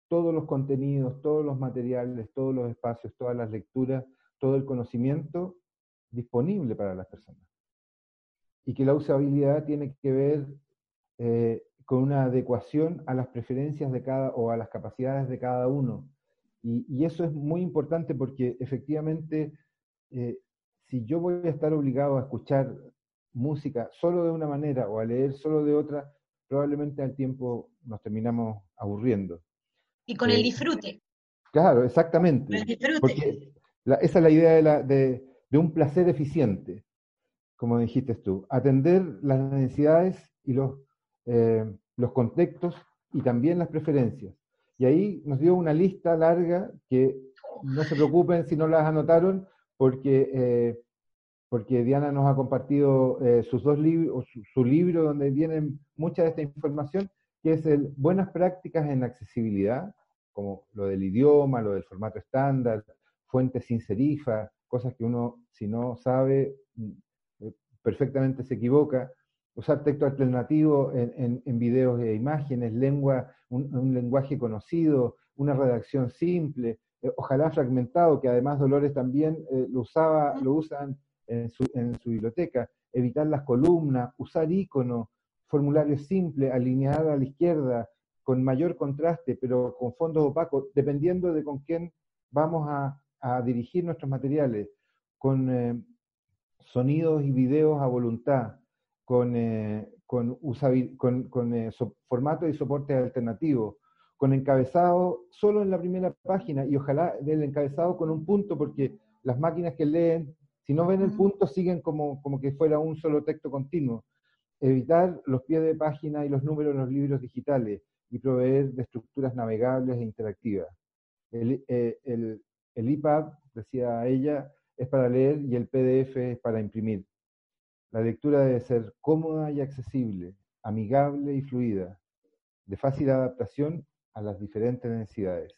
todos los contenidos, todos los materiales, todos los espacios, todas las lecturas, todo el conocimiento disponible para las personas. Y que la usabilidad tiene que ver eh, con una adecuación a las preferencias de cada o a las capacidades de cada uno. Y, eso es muy importante porque efectivamente, eh, si yo voy a estar obligado a escuchar música solo de una manera o a leer solo de otra, probablemente al tiempo nos terminamos aburriendo. Y con el eh, disfrute. Claro, exactamente. El disfrute. Porque esa es la idea de, un placer eficiente, como dijiste tú. Atender las necesidades y los, eh, los contextos y también las preferencias. Y ahí nos dio una lista larga que no se preocupen si no las anotaron, porque eh, porque Diana nos ha compartido eh, sus dos libros, su, libro donde viene mucha de esta información, que es el Buenas prácticas en accesibilidad, como lo del idioma, lo del formato estándar, fuentes sin serifa, cosas que uno, si no sabe, mm, perfectamente se equivoca. Usar texto alternativo en, en, videos e imágenes, lengua, un, lenguaje conocido, una redacción simple, eh, ojalá fragmentado, que además Dolores también lo usaba, lo usan en su, biblioteca, evitar las columnas, usar iconos, formularios simples, alinear a la izquierda, con mayor contraste, pero con fondos opacos, dependiendo de con quién vamos a, dirigir nuestros materiales, con eh, sonidos y videos a voluntad, con, eh, con, con, eh, formato y soporte alternativo, con encabezado solo en la primera página y ojalá del encabezado con un punto, porque las máquinas que leen si no ven el punto, siguen como, como que fuera un solo texto continuo. Evitar los pies de página y los números en los libros digitales y proveer de estructuras navegables e interactivas. El, eh, el, el EPUB, decía ella, es para leer y el PDF es para imprimir. La lectura debe ser cómoda y accesible, amigable y fluida, de fácil adaptación a las diferentes necesidades.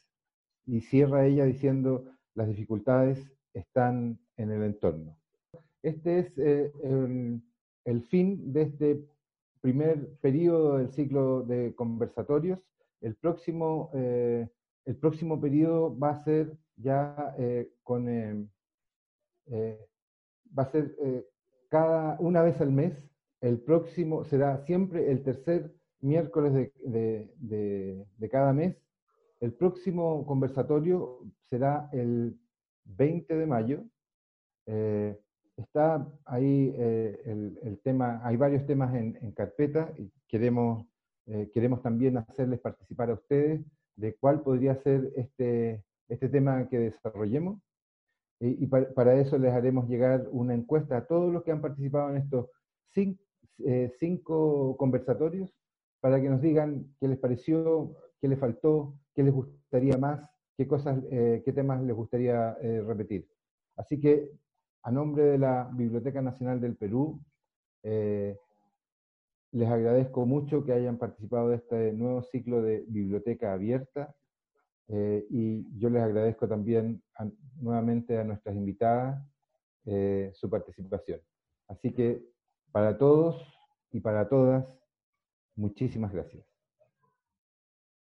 Y cierra ella diciendo, las dificultades están en el entorno. Este es eh, el, fin de este primer periodo del ciclo de conversatorios. El próximo, eh, el próximo periodo va a ser ya eh, con... va a ser cada una vez al mes. El próximo será siempre el tercer miércoles de cada mes. El próximo conversatorio será el 20 de mayo. Eh, está ahí eh, el, tema, hay varios temas en, carpeta y queremos, eh, queremos también hacerles participar a ustedes de cuál podría ser este, este tema que desarrollemos. Y, para, eso les haremos llegar una encuesta a todos los que han participado en estos cinco, cinco conversatorios para que nos digan qué les pareció, qué les faltó, qué les gustaría más qué cosas, eh, qué temas les gustaría eh, repetir. Así que, a nombre de la Biblioteca Nacional del Perú, eh, les agradezco mucho que hayan participado de este nuevo ciclo de Biblioteca Abierta y yo les agradezco también nuevamente a nuestras invitadas su participación. Así que para todos y para todas, muchísimas gracias.